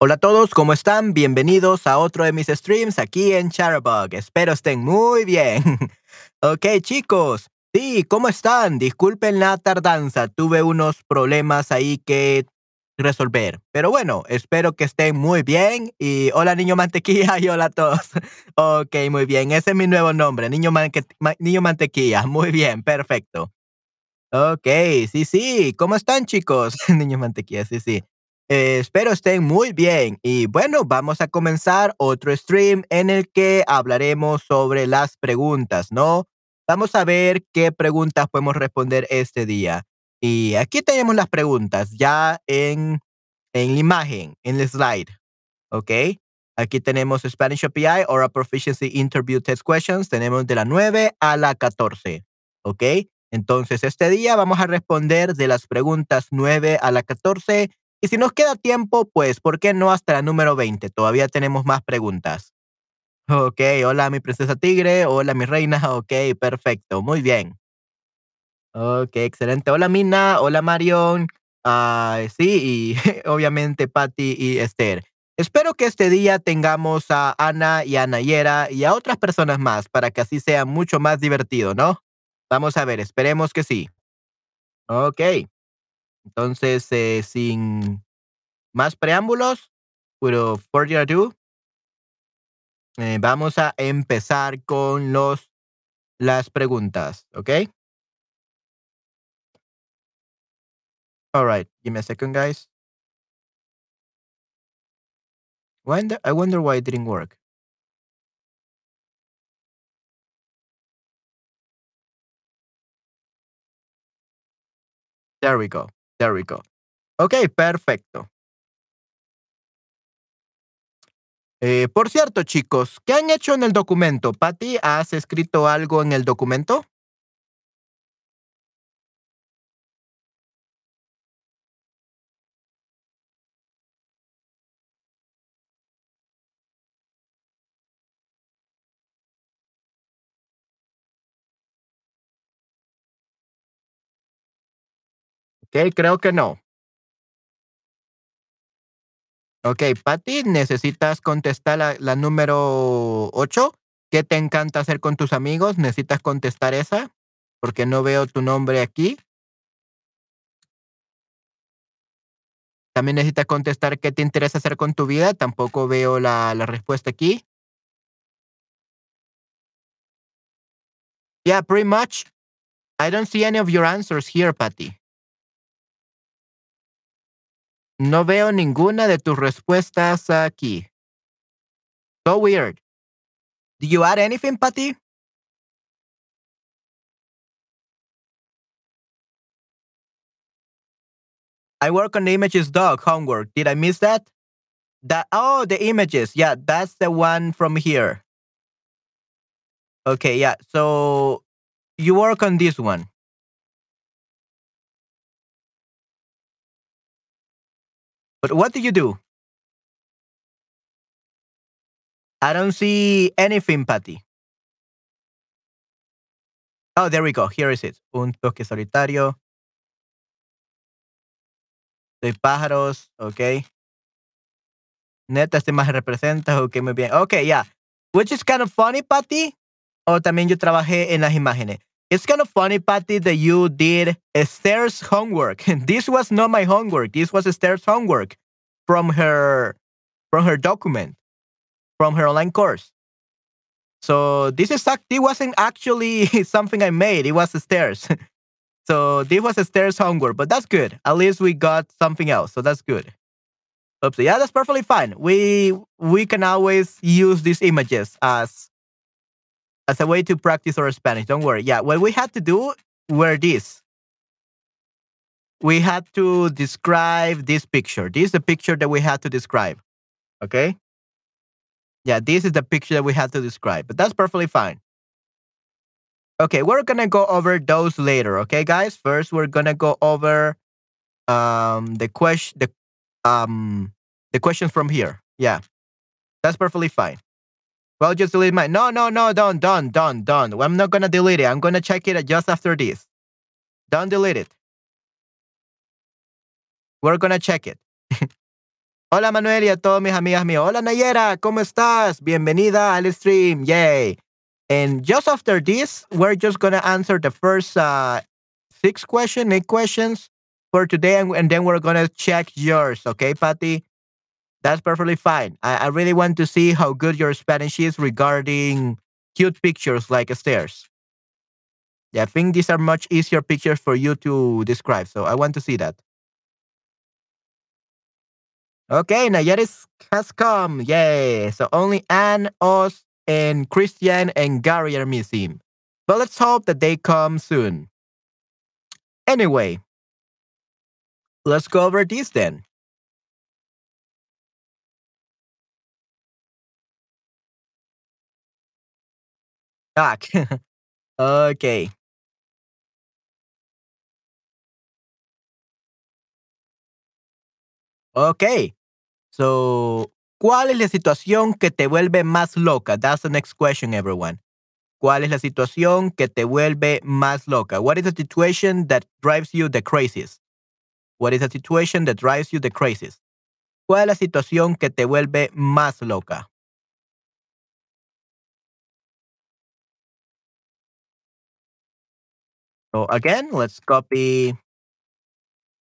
Hola a todos, ¿cómo están? Bienvenidos a otro de mis streams aquí en Charabug. Espero estén muy bien. ok, chicos. Sí, ¿cómo están? Disculpen la tardanza. Tuve unos problemas ahí que resolver. Pero bueno, espero que estén muy bien. Y hola, niño mantequilla, y hola a todos. ok, muy bien. Ese es mi nuevo nombre, niño, niño mantequilla. Muy bien, perfecto. Ok, sí, sí. ¿Cómo están, chicos? niño mantequilla, sí, sí. Eh, espero estén muy bien y bueno, vamos a comenzar otro stream en el que hablaremos sobre las preguntas, ¿no? Vamos a ver qué preguntas podemos responder este día. Y aquí tenemos las preguntas ya en, en la imagen, en el slide, ¿ok? Aquí tenemos Spanish API, Oral Proficiency Interview Test Questions, tenemos de la 9 a la 14, ¿ok? Entonces, este día vamos a responder de las preguntas 9 a la 14 y si nos queda tiempo, pues, ¿por qué no hasta la número 20? Todavía tenemos más preguntas. Ok, hola mi princesa tigre, hola mi reina, ok, perfecto, muy bien. Ok, excelente. Hola Mina, hola Marion, ah, sí, y obviamente Patty y Esther. Espero que este día tengamos a Ana y a Nayera y a otras personas más para que así sea mucho más divertido, ¿no? Vamos a ver, esperemos que sí. Ok. Entonces, eh, sin más preámbulos, pero further ado, eh, vamos a empezar con los, las preguntas, ¿ok? All right, give me a second, guys. I wonder why it didn't work. There we go. There we go. Ok, perfecto. Eh, por cierto, chicos, ¿qué han hecho en el documento? Patty, ¿has escrito algo en el documento? Ok, creo que no. Ok, Patty, necesitas contestar la, número 8. ¿Qué te encanta hacer con tus amigos? ¿Necesitas contestar esa? Porque no veo tu nombre aquí. También necesitas contestar qué te interesa hacer con tu vida. Tampoco veo la, la respuesta aquí. Yeah, pretty much. I don't see any of your answers here, Patty. No veo ninguna de tus respuestas aquí. So weird. Did you add anything, Patty? I work on the images dog homework. Did I miss that? That oh the images. Yeah, that's the one from here. Okay, yeah. So you work on this one. But what did you do? I don't see anything, Patty. Oh, there we go. Here is it. Un toque solitario. De pájaros, ok. Neta, este más representa, ok, muy bien. Ok, yeah. Which is kind of funny, Patty. O también yo trabajé en las imágenes. It's kind of funny, Patty, that you did Esther's homework. this was not my homework. This was Esther's homework from her from her document, from her online course. So this is it wasn't actually something I made. It was Esther's. so this was Esther's homework, but that's good. At least we got something else. So that's good. Oops. Yeah, that's perfectly fine. We we can always use these images as as a way to practice our Spanish. Don't worry. Yeah, what we had to do were this. We had to describe this picture. This is the picture that we had to describe. Okay? Yeah, this is the picture that we had to describe, but that's perfectly fine. Okay, we're gonna go over those later, okay, guys? First, we're gonna go over um the question the um the questions from here. Yeah. That's perfectly fine. Well, just delete my. No, no, no, don't, don't, don't, don't. I'm not gonna delete it. I'm gonna check it just after this. Don't delete it. We're gonna check it. Hola Manuel y a todos mis amigas mías. Hola Nayera, ¿cómo estás? Bienvenida al stream. Yay. And just after this, we're just going to answer the first uh, six questions, eight questions for today, and, and then we're going to check yours. Okay, Patty? That's perfectly fine. I, I really want to see how good your Spanish is regarding cute pictures like stairs. Yeah, I think these are much easier pictures for you to describe. So I want to see that. Okay, Nayaris has come. Yay. So only Anne, Oz, and Christian and Gary are missing. But let's hope that they come soon. Anyway, let's go over this then. Back. okay. Okay. So, ¿cuál es la situación que te vuelve más loca? That's the next question, everyone. ¿Cuál es la situación que te vuelve más loca? What is the situation that drives you the craziest? What is the situation that drives you the craziest? ¿Cuál es la situación que te vuelve más loca? So again, let's copy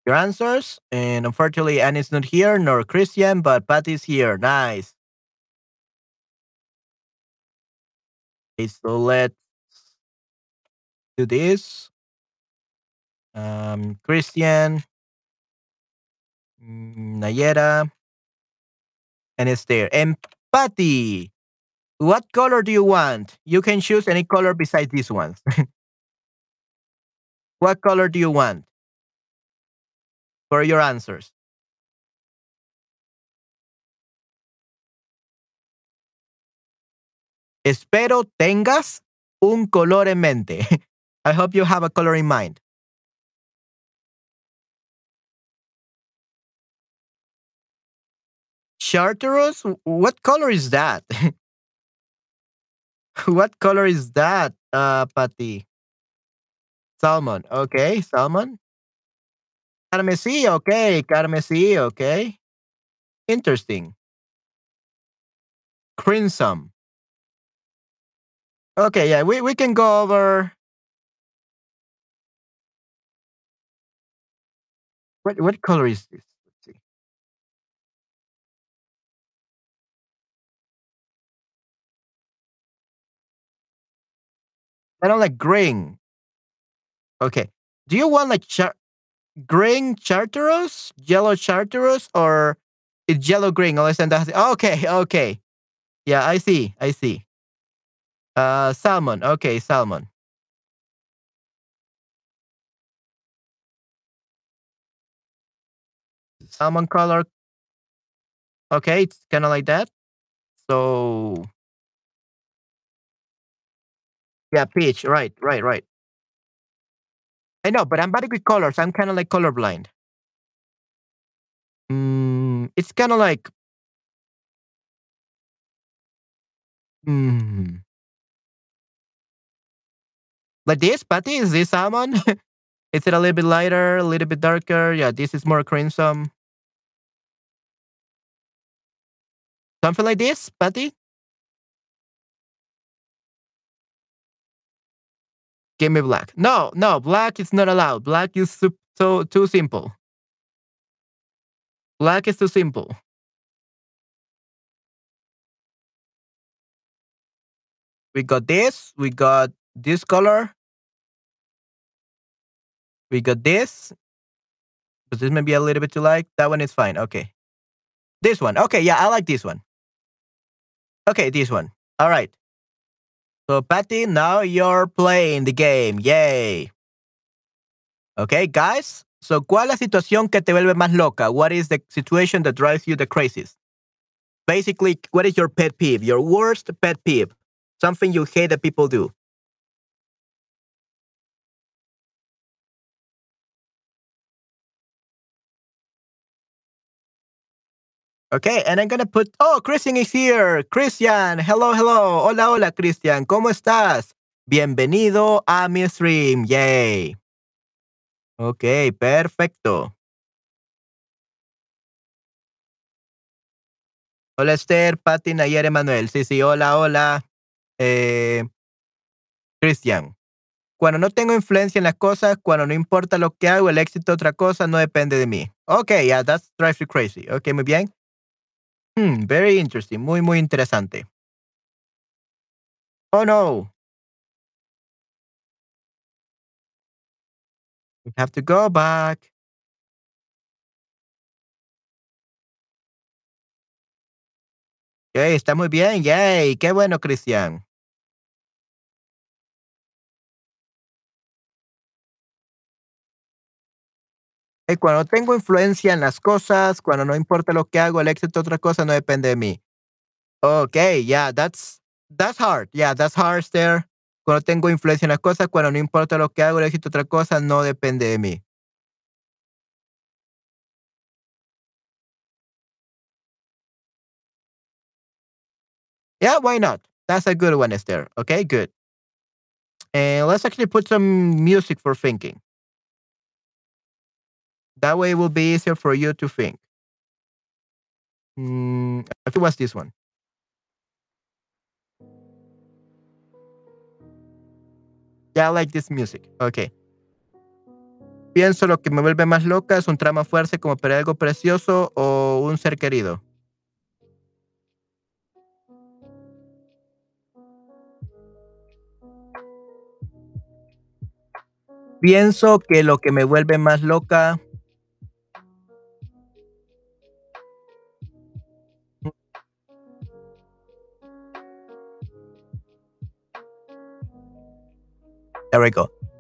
your answers. And unfortunately, Annie's not here, nor Christian, but Patty's here. Nice. Okay, so let's do this. Um, Christian, mm, Nayera, and it's there. And Patty, what color do you want? You can choose any color besides these ones. what color do you want for your answers? Espero tengas un color en mente. I hope you have a color in mind. Chartreuse? What color is that? what color is that, uh, Patty? Salmon. Okay, salmon. Carmesí, okay, carmesí, okay. Interesting. Crimson. Okay, yeah, we, we can go over. What what color is this? Let's see. I don't like green. Okay. Do you want like char- green chartreuse, yellow chartreuse, or it's yellow green? Unless and that's okay, okay. Yeah, I see, I see. Uh, salmon. Okay, salmon. Salmon color. Okay, it's kind of like that. So, yeah, peach. Right, right, right. I know, but I'm bad with colors. I'm kind of like colorblind. Mm, it's kind of like. Mm, like this, Patty? Is this salmon? is it a little bit lighter, a little bit darker? Yeah, this is more crimson. Something like this, Patty? Give me black. No, no, black is not allowed. Black is so, so too simple. Black is too simple. We got this. We got this color. We got this. But this may be a little bit too light. That one is fine. Okay. This one. Okay, yeah, I like this one. Okay, this one. All right. So, Patty, now you're playing the game. Yay. Okay, guys. So, ¿cuál es la situación que te vuelve más loca? What is the situation that drives you the craziest? Basically, what is your pet peeve? Your worst pet peeve? Something you hate that people do. Okay, and I'm gonna put. Oh, Christian is here. Christian, hello, hello. Hola, hola, Christian. ¿Cómo estás? Bienvenido a mi stream. Yay. Ok, perfecto. Hola Esther, Patti, Nayer, Emanuel. Sí, sí, hola, hola. Eh, Cristian. Cuando no tengo influencia en las cosas, cuando no importa lo que hago, el éxito de otra cosa no depende de mí. Ok, yeah, that's drives you crazy. Ok, muy bien. Hmm, very interesting. Muy, muy interesante. Oh no. We have to go back. Ok, está muy bien. Yay. Qué bueno, Cristian. Cuando tengo influencia en las cosas, cuando no importa lo que hago, el éxito otra cosa no depende de mí. Okay, yeah, that's that's hard. Yeah, that's hard there. Cuando tengo influencia en las cosas, cuando no importa lo que hago, el éxito otra cosa no depende de mí. Yeah, why not? That's a good one, Esther. Okay, good. And let's actually put some music for thinking. That way it will be easier for you to think. Mm, I think it was this one. Yeah, I like this music. Okay. Pienso lo que me vuelve más loca es un trama fuerte como perder algo precioso o un ser querido. Pienso que lo que me vuelve más loca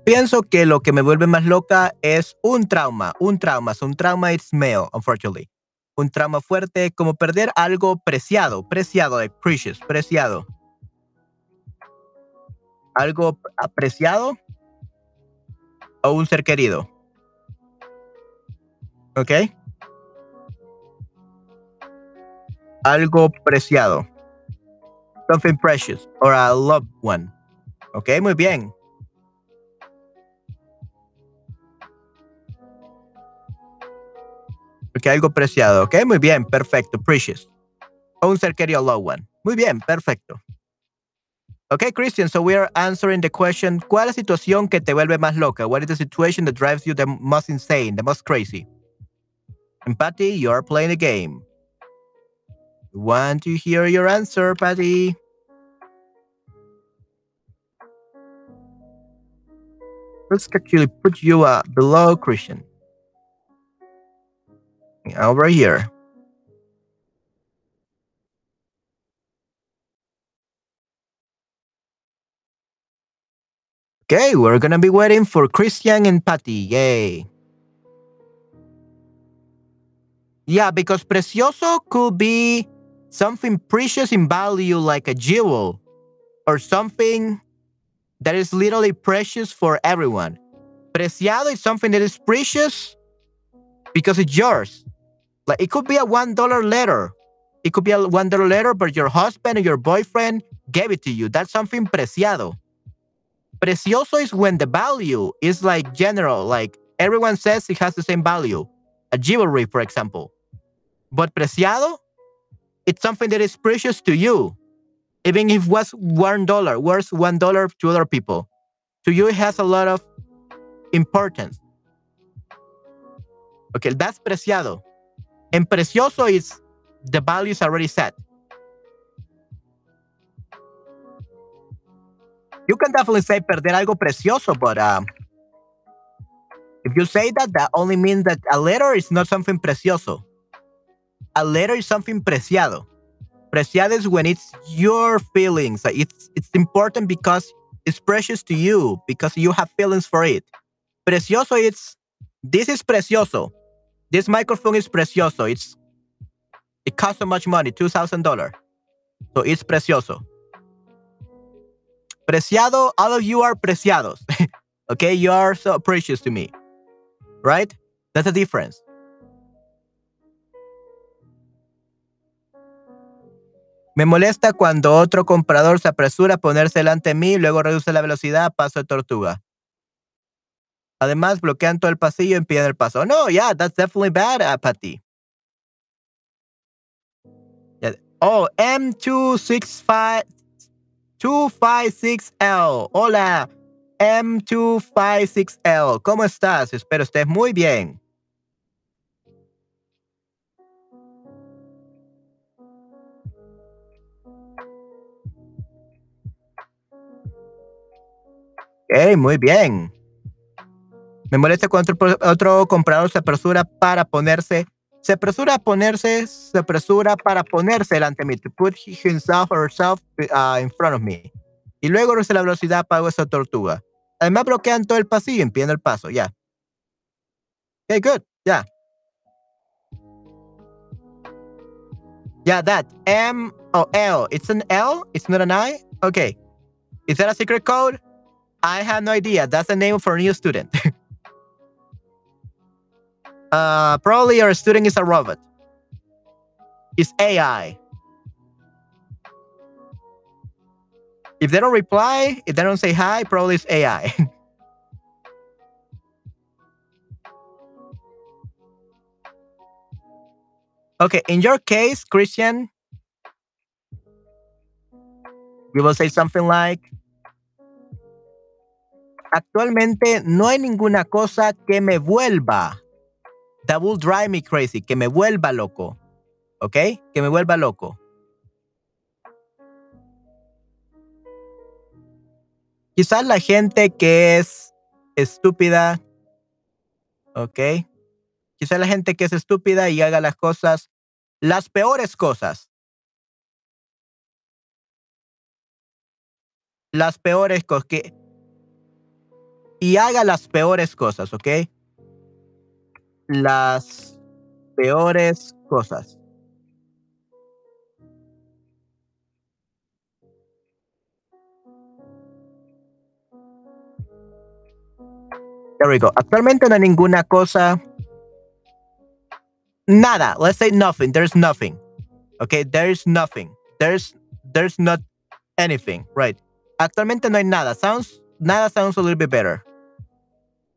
Pienso que lo que me vuelve más loca es un trauma, un trauma. Un trauma it's male, unfortunately. Un trauma fuerte como perder algo preciado, preciado, precious, preciado. Algo apreciado o un ser querido. ¿Ok? Algo preciado. Something precious or a loved one. Ok, muy bien. Porque algo preciado, ¿ok? Muy bien, perfecto, precious. O un ser querido low one. Muy bien, perfecto. Ok, Christian, so we are answering the question, ¿cuál es la situación que te vuelve más loca? What is the situation that drives you the most insane, the most crazy? And Patty, you are playing the game. Want to hear your answer, Patty? Let's actually put you uh, below Christian. Over here. Okay, we're gonna be waiting for Christian and Patty. Yay. Yeah, because precioso could be something precious in value like a jewel or something that is literally precious for everyone. Preciado is something that is precious because it's yours. Like it could be a one dollar letter. It could be a one dollar letter, but your husband or your boyfriend gave it to you. That's something preciado. Precioso is when the value is like general, like everyone says it has the same value. A jewelry, for example. But preciado, it's something that is precious to you. Even if it was one dollar, worth one dollar to other people. To you, it has a lot of importance. Okay, that's preciado. En precioso is the value is already set. You can definitely say perder algo precioso, but um, if you say that, that only means that a letter is not something precioso. A letter is something preciado. Preciado is when it's your feelings. It's it's important because it's precious to you because you have feelings for it. Precioso, is, this is precioso. This microphone is precioso. It's it costs so much money, two thousand dollars. So it's precioso. Preciado, all of you are preciados. okay, you are so precious to me. Right? That's the difference. Me molesta cuando otro comprador se apresura a ponerse delante de mí luego reduce la velocidad a paso de tortuga. Además, bloquean todo el pasillo impiden el paso. No, yeah, that's definitely bad, Patty. Yeah, Oh, M265 256L. Hola, M256L. ¿Cómo estás? Espero estés muy bien. Hey, muy bien. Me molesta cuando otro, comprador se apresura para ponerse, se apresura a ponerse, se apresura para ponerse delante de mí, to put himself or herself uh, in front of me. Y luego reduce la velocidad pago esa tortuga. Además bloquean todo el pasillo, impiden el paso, ya. Okay, good, ya. Yeah, that. M, oh, L. It's an L? It's not an I? Okay. Is that a secret code? I have no idea. That's the name for a new student. uh, probably your student is a robot. It's AI. If they don't reply, if they don't say hi, probably it's AI. okay, in your case, Christian, we will say something like, Actualmente no hay ninguna cosa que me vuelva. That will drive me crazy. Que me vuelva loco. ¿Ok? Que me vuelva loco. Quizás la gente que es estúpida. ¿Ok? Quizás la gente que es estúpida y haga las cosas, las peores cosas. Las peores cosas. Que y haga las peores cosas, ¿ok? Las peores cosas. There we go. Actualmente no hay ninguna cosa. Nada. Let's say nothing. There's nothing. Okay, there's nothing. There's there's not anything. Right. Actualmente no hay nada. Sounds nada sounds a little bit better.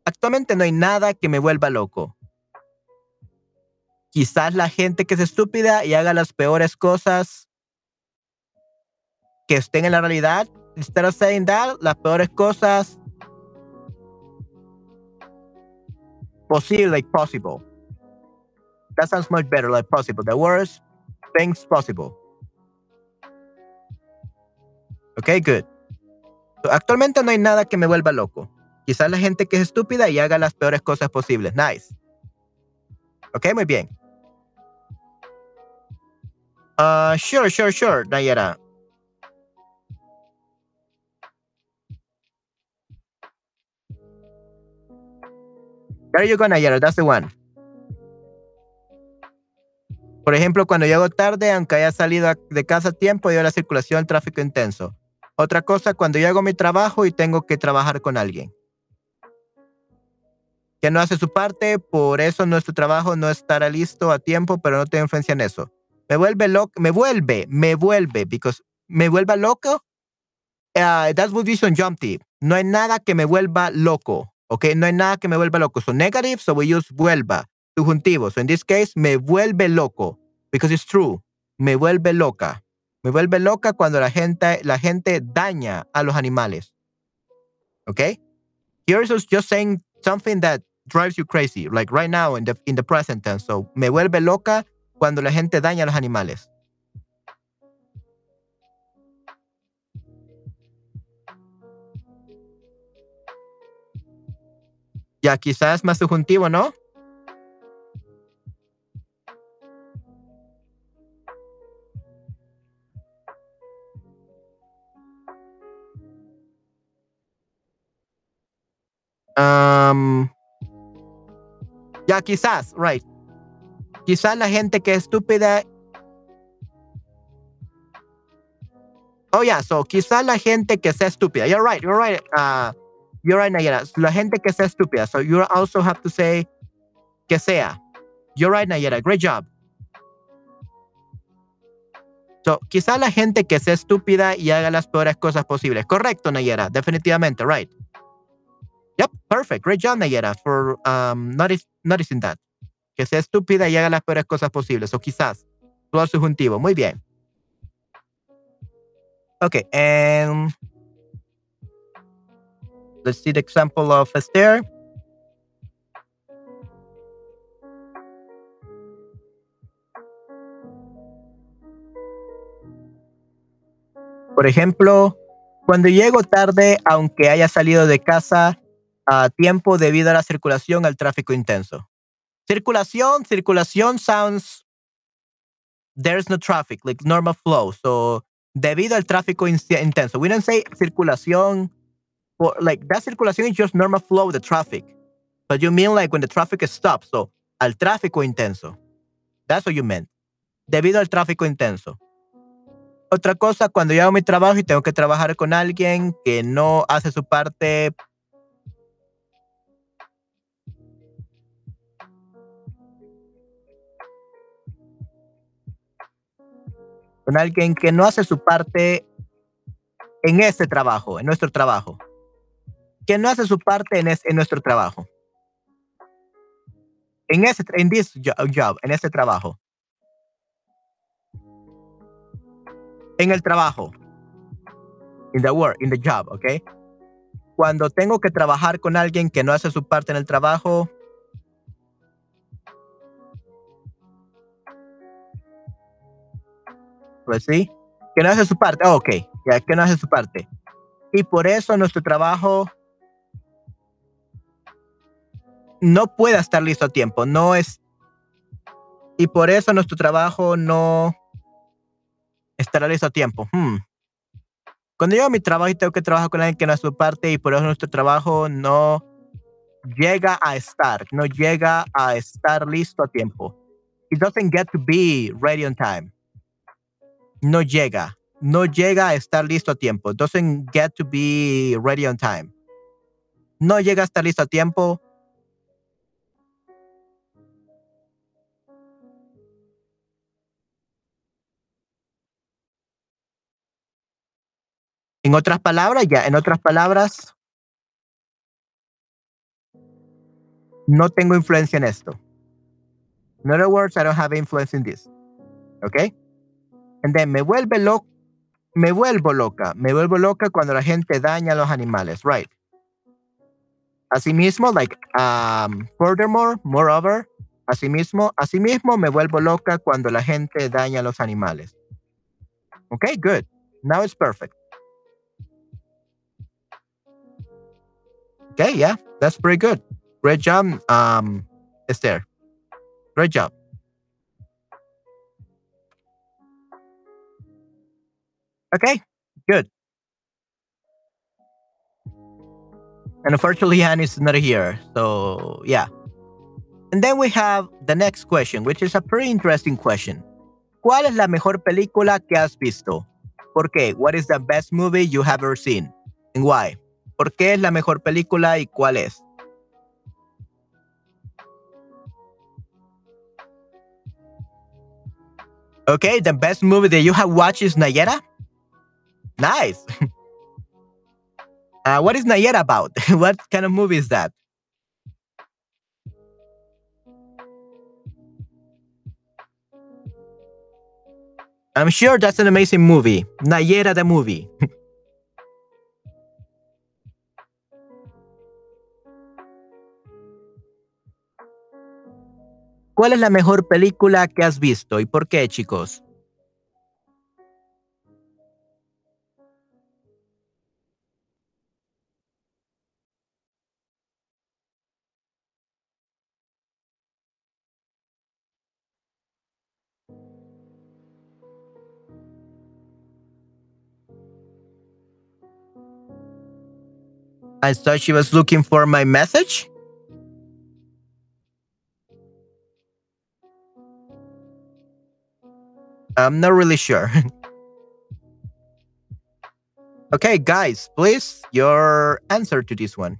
Actualmente no hay nada que me vuelva loco. Quizás la gente que es estúpida y haga las peores cosas que estén en la realidad. Instead of saying that, las peores cosas posible, like possible. That sounds much better, like possible. The worst things possible. Okay, good. actualmente no hay nada que me vuelva loco. Quizás la gente que es estúpida y haga las peores cosas posibles. Nice. Ok, muy bien. Uh, sure, sure, sure, Nayara. There you go, Nayara. That's the one. Por ejemplo, cuando llego tarde, aunque haya salido de casa a tiempo, a la circulación, el tráfico intenso. Otra cosa, cuando yo hago mi trabajo y tengo que trabajar con alguien que no hace su parte, por eso nuestro trabajo no estará listo a tiempo, pero no tengo influencia en eso. Me vuelve loco, me vuelve, me vuelve, because me vuelva loco. Uh, that's what on jump tip. No hay nada que me vuelva loco, ¿ok? No hay nada que me vuelva loco. So negative, so we use vuelva, subjuntivo. So in this case, me vuelve loco, because it's true. Me vuelve loca. Me vuelve loca cuando la gente, la gente daña a los animales. ¿Ok? Here's just saying something that drives you crazy, like right now in the, in the present tense. So, me vuelve loca cuando la gente daña a los animales. Ya, quizás más subjuntivo, ¿no? Um, ya, quizás, right. Quizás la gente que es estúpida. Oh, yeah, so quizás la gente que sea estúpida. You're right, you're right. Uh, you're right, Nayara. La gente que sea estúpida. So you also have to say que sea. You're right, Nayara. Great job. So, quizás la gente que sea estúpida y haga las peores cosas posibles. Correcto, Nayara. Definitivamente, right. Yep, perfect. Great job, Nayera, for um, noticing that. Que sea estúpida y haga las peores cosas posibles, o quizás. Todo subjuntivo. Muy bien. Okay, and let's see the example of Esther. Por ejemplo, cuando llego tarde, aunque haya salido de casa a tiempo debido a la circulación al tráfico intenso. Circulación, circulación sounds there's no traffic, like normal flow. So debido al tráfico intenso. We don't say circulación, or like that circulación is just normal flow of the traffic. But you mean like when the traffic stops, so al tráfico intenso. That's what you meant. Debido al tráfico intenso. Otra cosa, cuando yo hago mi trabajo y tengo que trabajar con alguien que no hace su parte con alguien que no hace su parte en este trabajo, en nuestro trabajo. Que no hace su parte en, en nuestro trabajo. En ese, en this job, en este trabajo. En el trabajo. In the work, in the job, ¿ok? Cuando tengo que trabajar con alguien que no hace su parte en el trabajo, pues sí, que no hace su parte. Oh, ok, ya que no hace su parte. Y por eso nuestro trabajo no puede estar listo a tiempo. No es. Y por eso nuestro trabajo no estará listo a tiempo. Hmm. Cuando yo mi trabajo y tengo que trabajar con alguien que no hace su parte y por eso nuestro trabajo no llega a estar, no llega a estar listo a tiempo. It doesn't get to be ready on time no llega, no llega a estar listo a tiempo. Doesn't get to be ready on time. No llega a estar listo a tiempo. En otras palabras, ya, en otras palabras, no tengo influencia en esto. In other words, I don't have influence in this. Okay? Then me vuelve loco, me vuelvo loca, me vuelvo loca cuando la gente daña a los animales, right? Asimismo, like, um, furthermore, moreover, asimismo, asimismo me vuelvo loca cuando la gente daña a los animales. Okay, good. Now it's perfect. Okay, yeah, that's pretty good. Great job, um, Esther. Great job. Okay, good. And unfortunately, Han is not here. So, yeah. And then we have the next question, which is a pretty interesting question. ¿Cuál es la mejor película que has visto? ¿Por qué? What is the best movie you have ever seen? And why? ¿Por qué es la mejor película y cuál es? Okay, the best movie that you have watched is Nayera? Nice. uh, what is Nayera about? what kind of movie is that? I'm sure that's an amazing movie. Nayera the movie. ¿Cuál es la mejor película que has visto y por qué, chicos? I thought she was looking for my message. I'm not really sure. okay, guys, please, your answer to this one.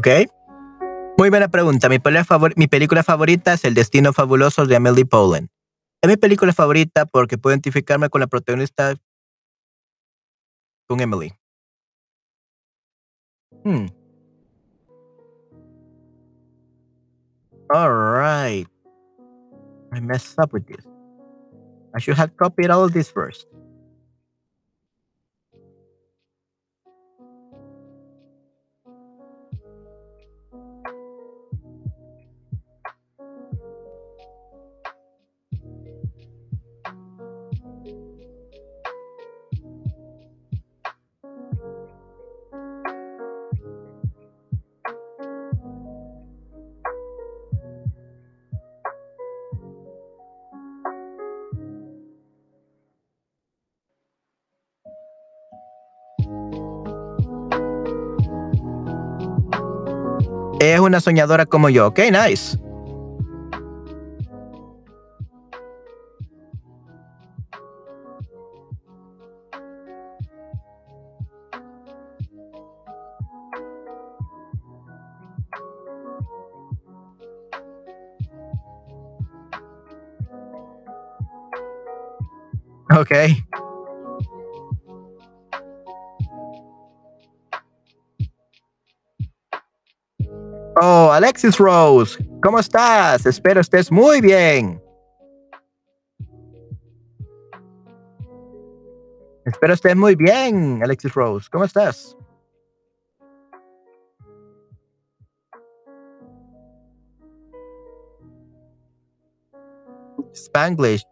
Ok. Muy buena pregunta. Mi, película favorita es El Destino Fabuloso de Amelie Poulain. Es mi película favorita porque puedo identificarme con la protagonista, con Emily. Hmm. All right. I messed up with this. I should have copied all this first. Es una soñadora como yo. Ok, nice. Okay. Alexis Rose, ¿cómo estás? Espero estés muy bien. Espero estés muy bien, Alexis Rose. ¿Cómo estás? Spanglish.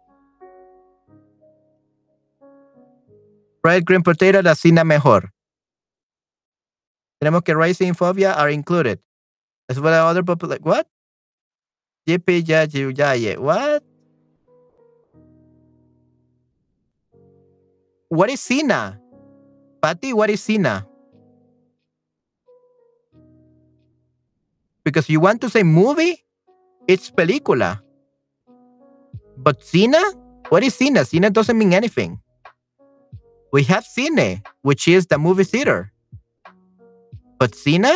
Red Green Potato, la cina mejor. Tenemos que Racing Phobia are included. As well as other popular, like, what? What? What is Sina? Patty, what is Sina? Because you want to say movie? It's película. But Sina? What is Sina? Sina doesn't mean anything. We have Cine, which is the movie theater. But Sina?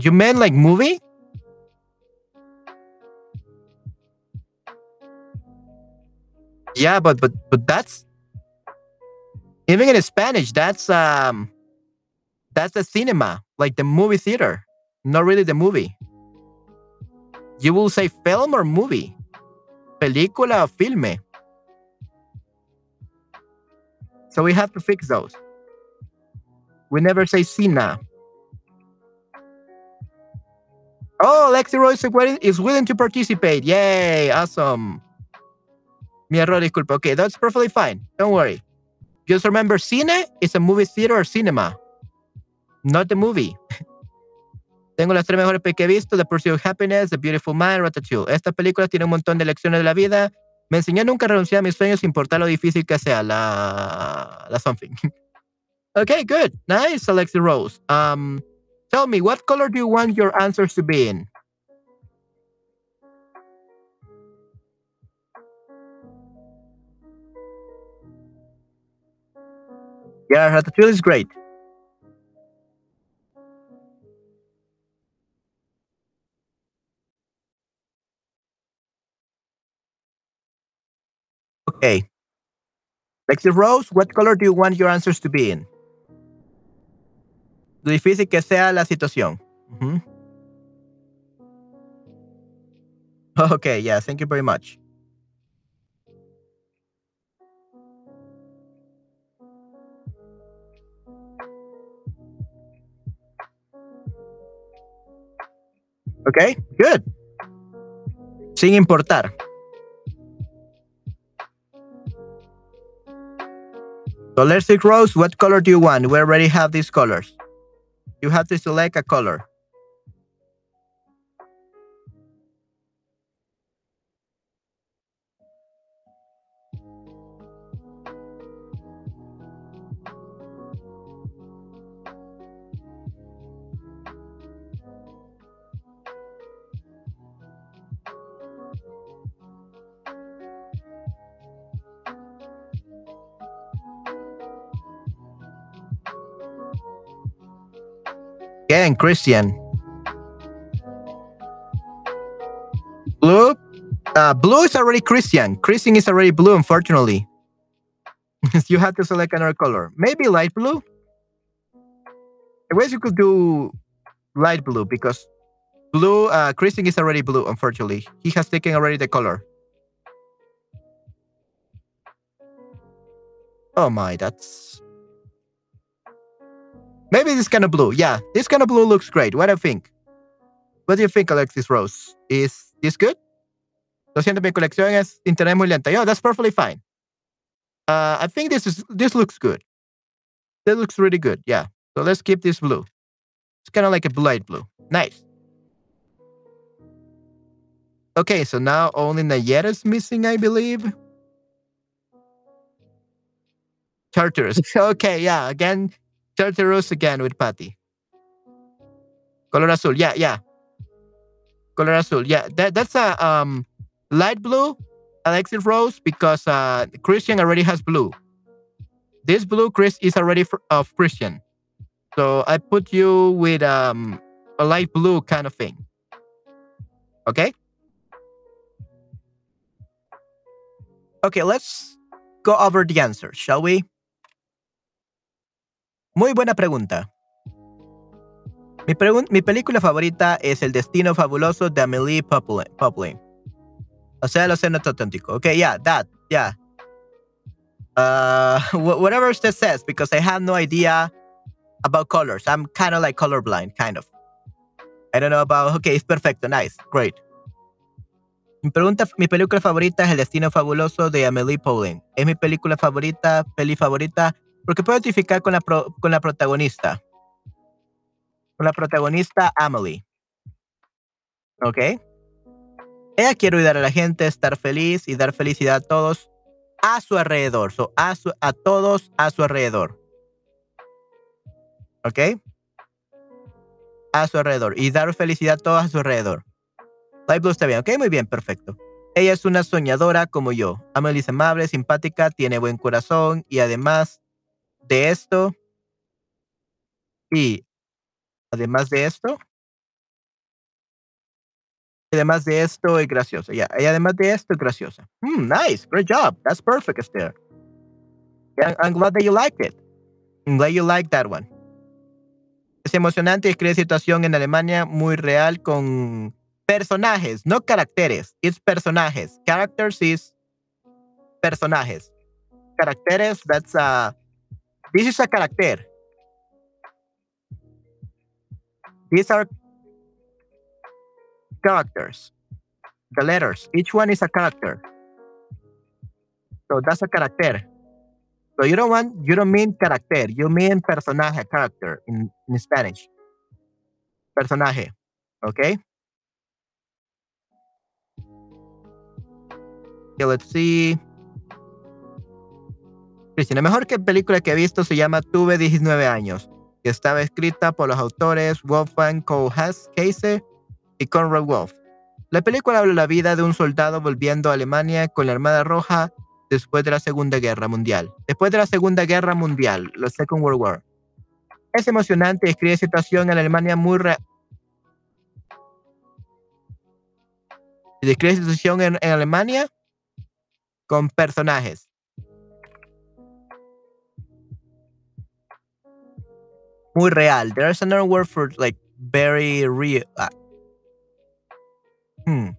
You meant like movie? Yeah, but but but that's even in Spanish, that's um that's the cinema, like the movie theater, not really the movie. You will say film or movie. Película o filme. So we have to fix those. We never say cine. Oh, Lexi Royce is willing to participate. Yay, awesome. Mi error, disculpa. Okay, that's perfectly fine. Don't worry. Just remember, cine is a movie theater or cinema, not the movie. Tengo las tres mejores que he visto: The Pursuit of Happiness, The Beautiful Mind, Ratatouille. Esta película tiene un montón de lecciones de la vida. Me enseñó nunca renunciar a mis sueños, sin importar lo difícil que sea la, la something. okay, good. Nice, Alexi Rose. Um, Tell me, what color do you want your answers to be in? Yeah, Ratatouille is great. Okay. Lexi Rose, what color do you want your answers to be in? Lo difícil que sea la situación. Okay, yeah, thank you very much. Okay, good. Sin importar. So let's see, Rose, what color do you want? We already have these colors. You have to select a color. Again, Christian. Blue? Uh, blue is already Christian. Christian is already blue, unfortunately. you have to select another color. Maybe light blue? I wish you could do light blue because blue, uh, Christian is already blue, unfortunately. He has taken already the color. Oh my, that's... Maybe this kind of blue. Yeah, this kind of blue looks great. What do you think? What do you think, Alexis Rose? Is this good? Lo siento, mi colección es internet muy lenta. Yeah, that's perfectly fine. Uh, I think this is this looks good. This looks really good. Yeah. So let's keep this blue. It's kind of like a light blue. Nice. Okay, so now only Nayera is missing, I believe. Charters. okay, yeah. Again, Charteros again with Patty. Color azul. Yeah, yeah. Color azul. Yeah, that, that's a um light blue Alexis Rose because uh, Christian already has blue. This blue Chris is already of Christian. So I put you with um, a light blue kind of thing. Okay? Okay, let's go over the answers, shall we? Muy buena pregunta. Mi, película favorita es El Destino Fabuloso de Amélie Poulain. O sea, el océano Atlántico. Okay, yeah, that, yeah. Whatever that says, because I have no idea about colors. I'm kind of like colorblind, kind of. I don't know about. Okay, it's perfecto, nice, great. Mi pregunta, mi película favorita es El Destino Fabuloso de Amelie Poulain. Es mi película favorita, peli favorita, porque puedo identificar con la, con la protagonista. Con la protagonista Amelie. ¿Ok? Ella quiere ayudar a la gente, estar feliz y dar felicidad a todos a su alrededor. So, a, a todos a su alrededor. ¿Ok? A su alrededor. Y dar felicidad a todos a su alrededor. Light Blue está bien. Ok, muy bien, perfecto. Ella es una soñadora como yo. Amelie es amable, simpática, tiene buen corazón y además de esto, y además de esto, además de esto es graciosa. Yeah. Y además de esto es graciosa. Hmm, nice. Great job. That's perfect, Esther. Yeah, I'm glad that you like it. I'm glad you like that one. Es emocionante y crea situación en Alemania muy real con personajes, no caracteres. It's personajes. Characters is personajes. Caracteres, that's a. This is a character. These are characters. The letters. Each one is a character. So that's a character. So you don't want you don't mean character, you mean personaje, character in, in Spanish. Personaje. Okay? Okay, let's see. Cristina, mejor que película que he visto se llama Tuve 19 años, que estaba escrita por los autores Wolfgang Case y Conrad Wolf. La película habla de la vida de un soldado volviendo a Alemania con la Armada Roja después de la Segunda Guerra Mundial. Después de la Segunda Guerra Mundial, la Second World War. Es emocionante y escribe situación en Alemania muy real. Describe situación en, en Alemania con personajes. Muy real. There's another word for like very real. Uh, Hmm.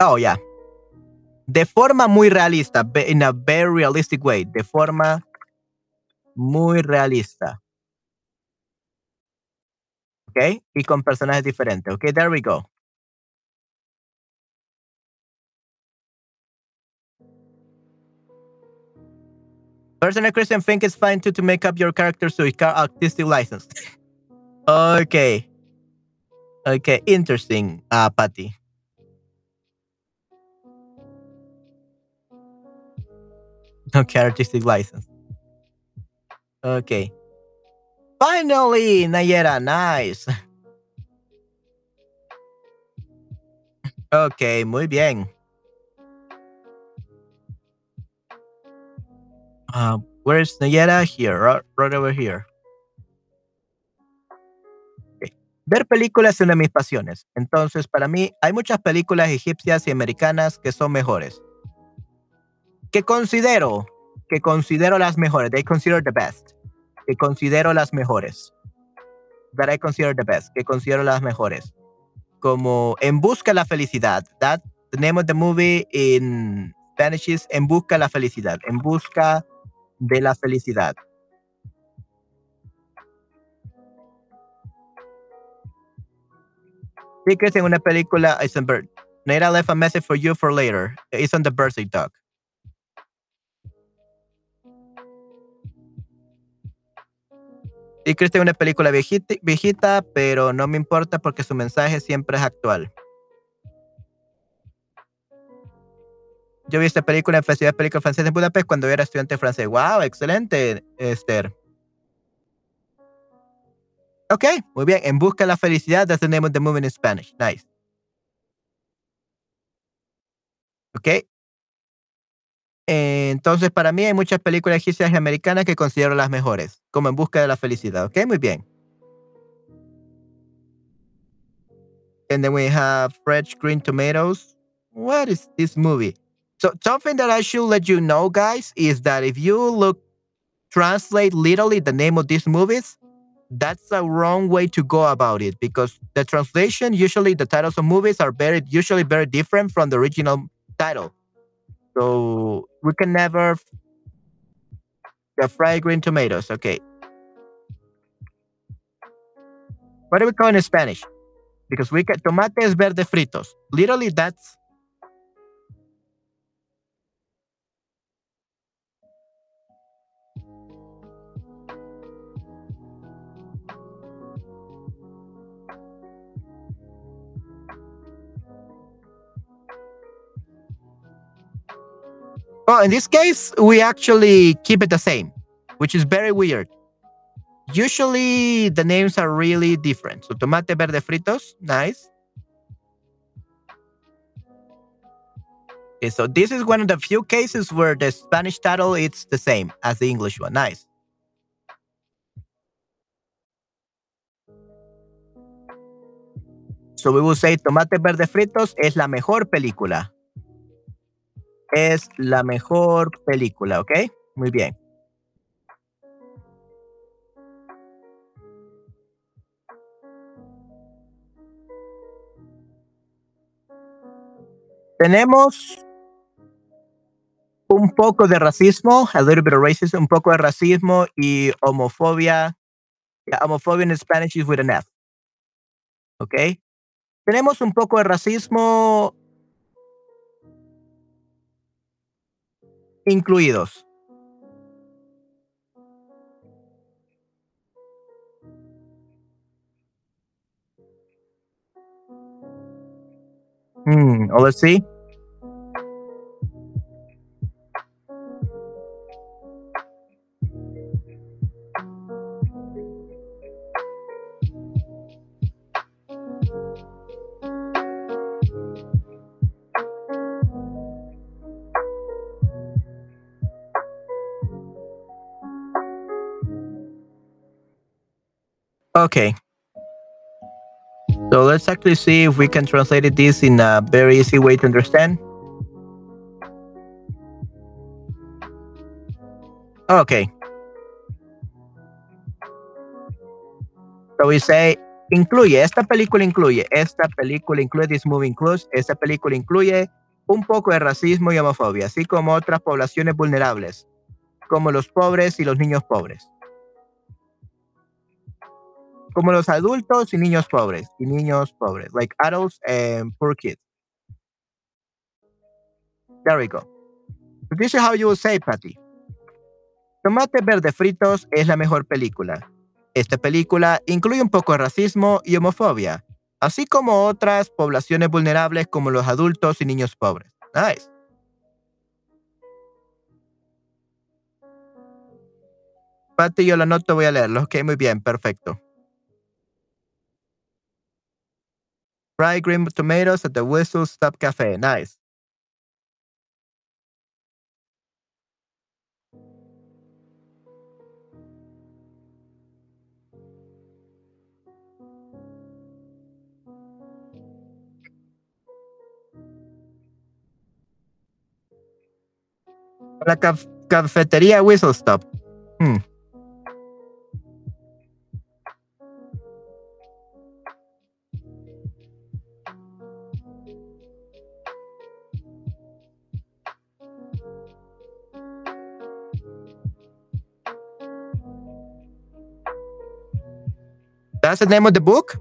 Oh, yeah. De forma muy realista, in a very realistic way. De forma muy realista. Okay? Y con personajes diferentes. Ok, there we go. Personal Christian think it's fine too to make up your character so you car artistic license. okay. Okay, interesting, uh, Patty. Okay, artistic license. Okay. Finally, Nayera, nice. Okay, muy bien. Uh, where's Nayera? Here, right, right over here. Ver películas es una de mis pasiones. Entonces, para mí, hay muchas películas egipcias y americanas que son mejores. Que considero, que considero las mejores. They consider the best. Que considero las mejores. That I consider the best. Que considero las mejores. Como En Busca de la Felicidad. That, the name of the movie in Spanish is En Busca de la Felicidad. En Busca de la Felicidad. Secrets en una película is on bird. Nera left a message for you for later. It's on the birthday dog. Secrets en una película viejita, viejita, pero no me importa porque su mensaje siempre es actual. Yo vi esta película en Festival de Películas Francesa en Budapest cuando era estudiante francés. ¡Wow! Excelente, Esther. Ok, muy bien. En busca de la felicidad, that's the name of the movie in Spanish. Nice. Ok. Entonces, para mí hay muchas películas egipcias y americanas que considero las mejores, como En busca de la felicidad. Ok, muy bien. And then we have Fresh Green Tomatoes. What is this movie? So something that I should let you know, guys, is that if you look translate literally the name of these movies, that's a wrong way to go about it because the translation usually the titles of movies are very usually very different from the original title. So we can never the fried green tomatoes okay. What do we call in spanish? Because we can tomates verde fritos. Literally that's Oh, in this case, we actually keep it the same, which is very weird. Usually the names are really different. So tomate verde fritos, nice. Okay, so this is one of the few cases where the Spanish title is the same as the English one. Nice. So we will say Tomate Verde Fritos es la mejor película. Es la mejor película, ¿ok? Muy bien. Tenemos un poco de racismo, a little bit of racism, un poco de racismo y homofobia. Yeah, homofobia in Spanish is with an F. ¿Ok? Tenemos un poco de racismo incluidos. Hmm, oh, Okay. So let's actually see if we can translate this in a very easy way to understand. Okay. So we say, incluye, esta película incluye, esta película incluye, this movie includes, esta película incluye un poco de racismo y homofobia, así como otras poblaciones vulnerables, como los pobres y los niños pobres como los adultos y niños pobres, y niños pobres, like adults and poor kids. There we go. This is how you will say, Patty. Tomate Verde Fritos es la mejor película. Esta película incluye un poco de racismo y homofobia, así como otras poblaciones vulnerables como los adultos y niños pobres. Nice. Patty, yo la noto, voy a leerlo. Ok, muy bien, perfecto. Fried green tomatoes at the Whistle Stop Cafe. Nice. La caf cafetería Whistle Stop. Hmm. That's the name of the book?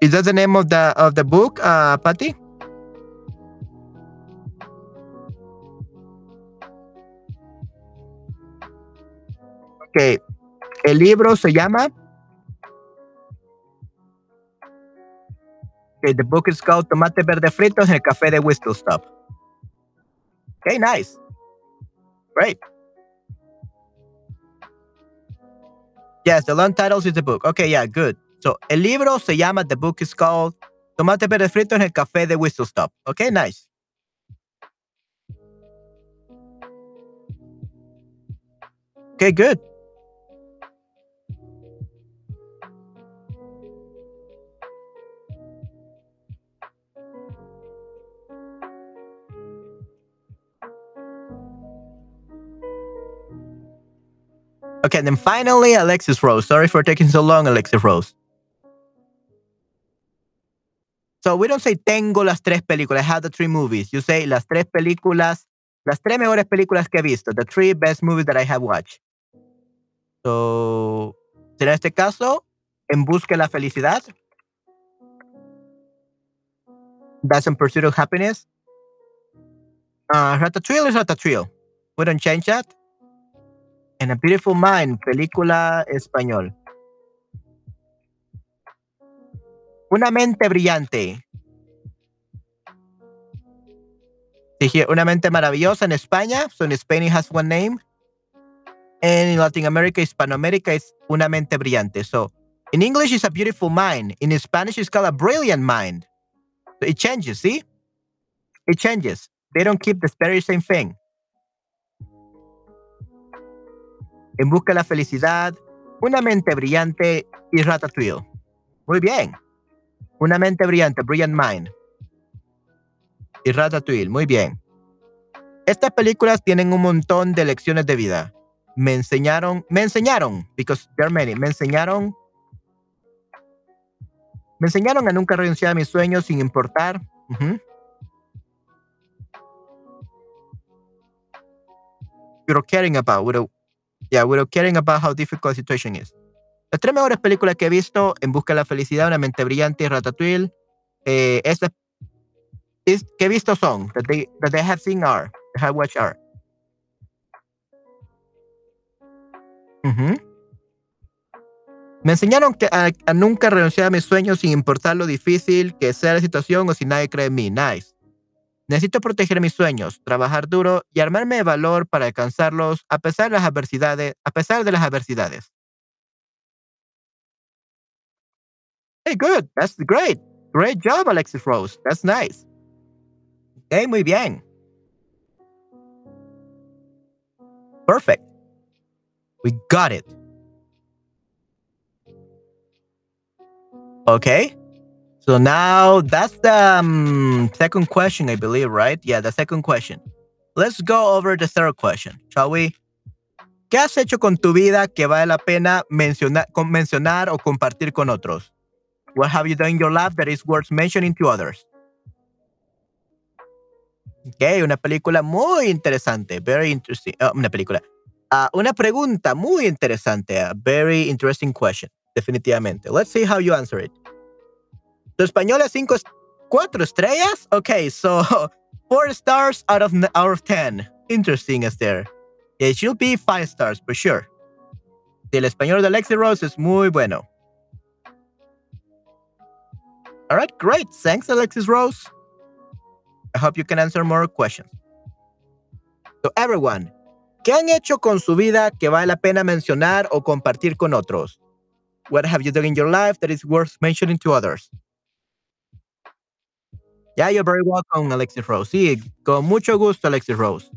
Is that the name of the of the book, uh, Patty? Okay. El libro se llama. Okay, the book is called Tomate Verde Fritos en el Café de Whistle Stop. Okay, nice. Great. Yes, the long titles is the book. Okay, yeah, good. So, el libro se llama, the book is called Tomate Verde Frito en el Café de Whistle Stop. Okay, nice. Okay, good. Okay, and then finally, Alexis Rose. Sorry for taking so long, Alexis Rose. So we don't say tengo las tres películas, I have the three movies. You say las tres películas, las tres mejores películas que he visto, the three best movies that I have watched. So, en este caso, En Busca de la Felicidad. That's in Pursuit of Happiness. Uh, Ratatouille is Ratatouille. We don't change that. And A Beautiful Mind, película español. Una mente brillante. Una mente maravillosa en España. So in Spain it has one name. And in Latin America, Hispanoamérica es una mente brillante. So in English it's a beautiful mind. In Spanish it's called a brilliant mind. So it changes, see? It changes. They don't keep the very same thing. En busca de la felicidad, una mente brillante y Ratatouille. Muy bien. Una mente brillante, brilliant mind. Y Ratatouille, muy bien. Estas películas tienen un montón de lecciones de vida. Me enseñaron, me enseñaron, because there are many, me enseñaron, me enseñaron a nunca renunciar a mis sueños sin importar. Uh caring about, without, yeah, without caring about how difficult the situation is. Las tres mejores películas que he visto, En Busca de la Felicidad, Una Mente Brillante y Ratatouille, eh, estas is, que he visto son, that they, that they have seen are, have watched. Me enseñaron que a, a, nunca renunciar a mis sueños sin importar lo difícil que sea la situación o si nadie cree en mí. Nice. Necesito proteger mis sueños, trabajar duro y armarme de valor para alcanzarlos a pesar de las adversidades, a pesar de las adversidades. Hey, good. That's great. Great job, Alexis Rose. That's nice. Okay, muy bien. Perfect. We got it. Okay. So now that's the um, second question, I believe, right? Yeah, the second question. Let's go over the third question, shall we? ¿Qué has hecho con tu vida que vale la pena mencionar, mencionar o compartir con otros? What have you done in your life that is worth mentioning to others? Ok, una película muy interesante. Very interesting. Oh, una película. Uh, una pregunta muy interesante. A very interesting question. Definitivamente. Let's see how you answer it. Tu español es cinco, cuatro estrellas? Okay, so four stars out of out of ten. Interesting, Esther. It should be five stars for sure. El español de Alexi Rose es muy bueno. All right, great. Thanks, Alexis Rose. I hope you can answer more questions. So, everyone, ¿qué han hecho con su vida que vale la pena mencionar o compartir con otros? What have you done in your life that is worth mentioning to others? Yeah, you're very welcome, Alexis Rose. Sí, con mucho gusto, Alexis Rose.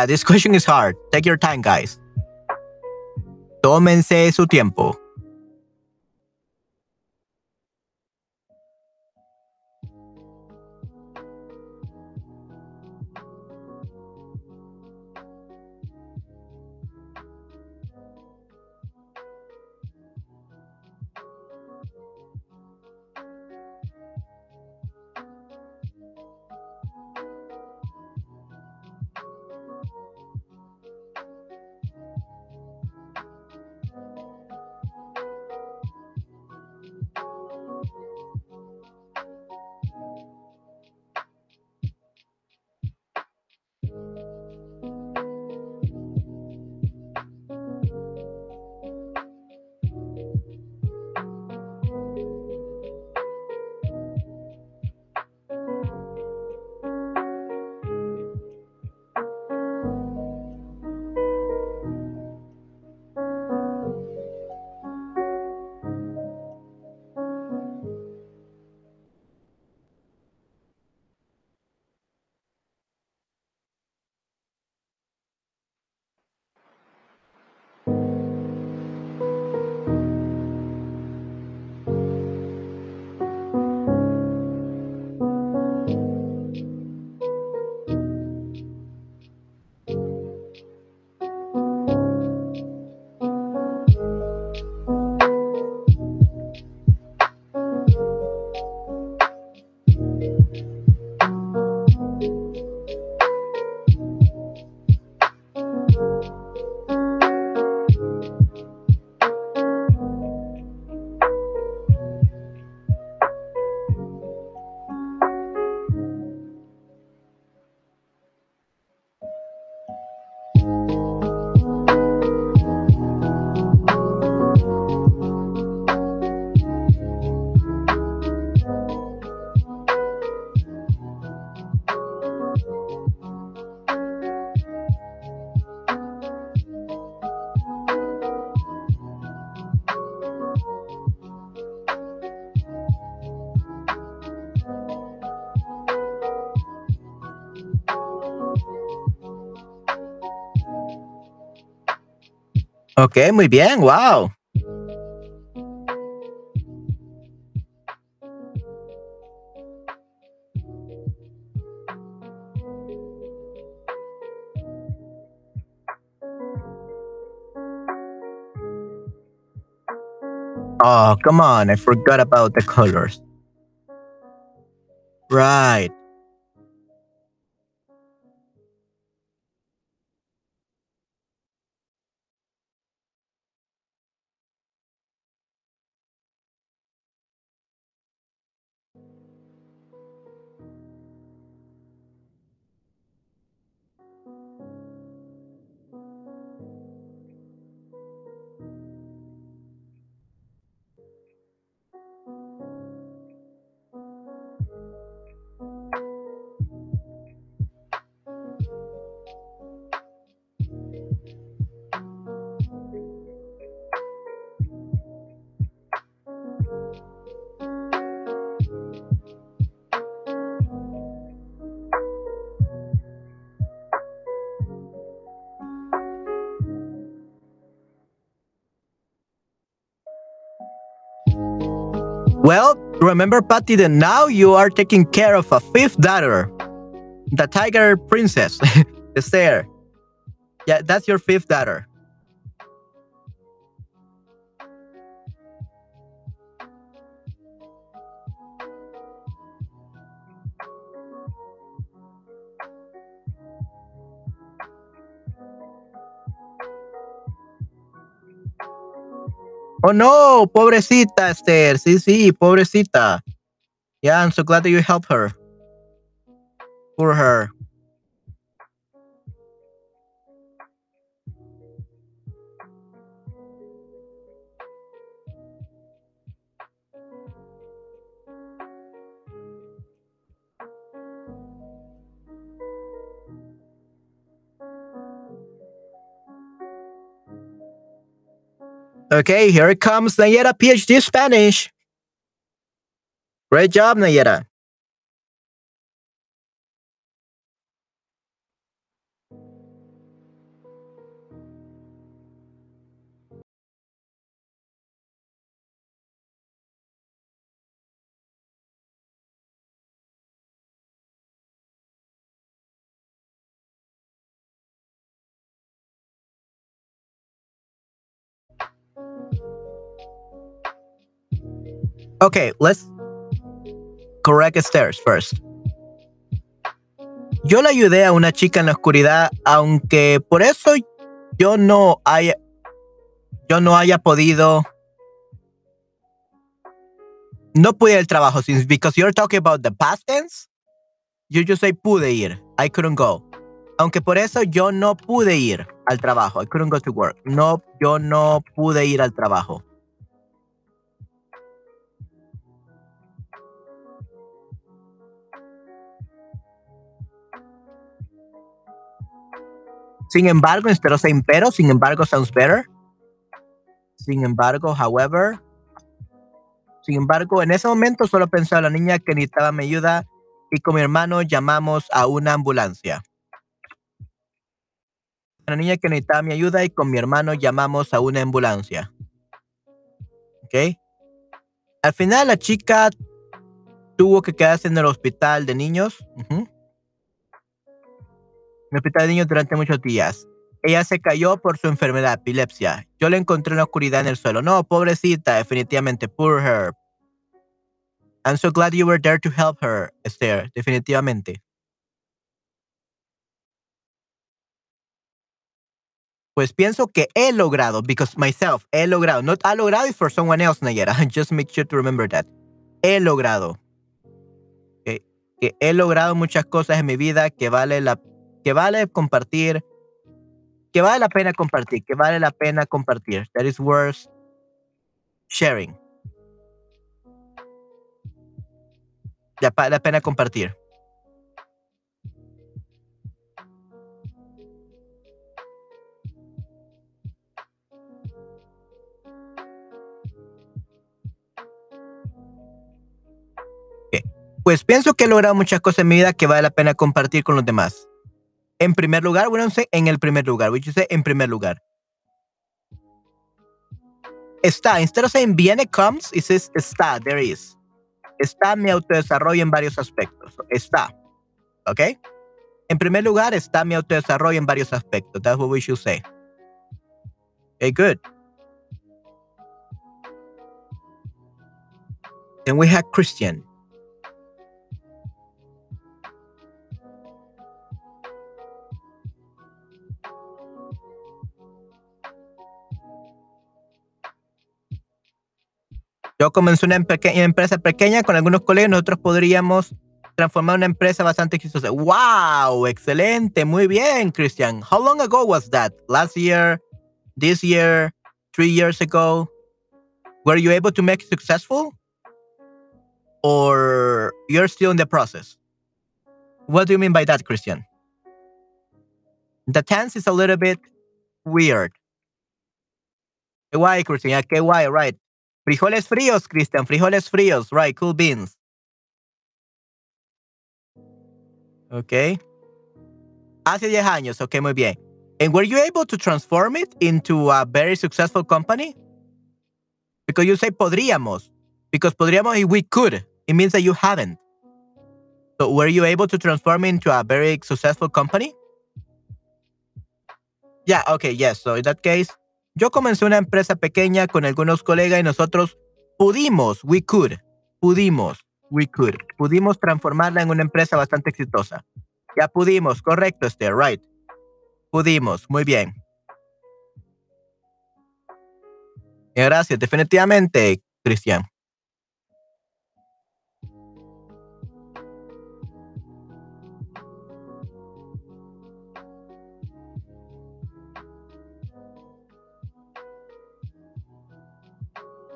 Yeah, this question is hard. Take your time, guys. Tómense su tiempo. Ok, muy bien, wow. Oh, come on, I forgot about the colors. Right. Well, remember, Patty, that now you are taking care of a fifth daughter, the tiger princess, Esther. Yeah, that's your fifth daughter. Oh no, pobrecita Esther. Sí, sí, pobrecita. Yeah, I'm so glad that you helped her. For her. Okay, here it comes Nayera PhD Spanish. Great job, Nayera. Okay, let's correct stairs first. Yo le ayudé a una chica en la oscuridad, aunque por eso yo no haya, yo no haya podido, no pude al trabajo. Since because you're talking about the past tense, you just say pude ir. I couldn't go. Aunque por eso yo no pude ir al trabajo. I couldn't go to work. No, yo no pude ir al trabajo. Sin embargo, sounds better. Sin embargo, however. Sin embargo, en ese momento solo pensaba la niña que necesitaba mi ayuda y con mi hermano llamamos a una ambulancia. La niña que necesitaba mi ayuda y con mi hermano llamamos a una ambulancia. ¿Ok? Al final la chica tuvo que quedarse en el hospital de niños. En el hospital de niños durante muchos días. Ella se cayó por su enfermedad, epilepsia. Yo la encontré en la oscuridad en el suelo. No, pobrecita, definitivamente. Poor her. I'm so glad you were there to help her, Esther. Definitivamente. Pues pienso que he logrado, because myself, he logrado. Not ha logrado is for someone else, Nayera. Just make sure to remember that. He logrado. Que, que he logrado muchas cosas en mi vida que vale la que vale compartir, que vale la pena compartir, que vale la pena compartir. That is worth sharing. Vale la pena compartir. Pues pienso que he logrado muchas cosas en mi vida que vale la pena compartir con los demás. En primer lugar, bueno, no sé, en el primer lugar. Which you say en primer lugar. Está. Instead of saying viene comes, it says está. There is. Está mi autodesarrollo en varios aspectos. Está. ¿Ok? En primer lugar, está mi autodesarrollo en varios aspectos. That's what we should say. Okay, good. Then we have Christian. Yo comencé una empresa pequeña con algunos colegas, nosotros podríamos transformar una empresa bastante exitosa. ¡Wow! Excelente, muy bien, Christian. How long ago was that? Last year, this year, three years ago? Were you able to make it successful? Or you're still in the process? What do you mean by that, Christian? The tense is a little bit weird. Why, Christian? Okay, why, right? Frijoles fríos, Christian. Frijoles fríos. Right. Cool beans. Ok. Hace 10 años. Ok, muy bien. And were you able to transform it into a very successful company? Because you say podríamos. Because podríamos, we could. It means that you haven't. So were you able to transform it into a very successful company? Yeah, okay, yes. So in that case, Yo comencé una empresa pequeña con algunos colegas y nosotros pudimos, we could, pudimos, we could, pudimos transformarla en una empresa bastante exitosa. Ya pudimos, correcto, Esther, right. Pudimos, muy bien. Gracias, definitivamente, Cristian.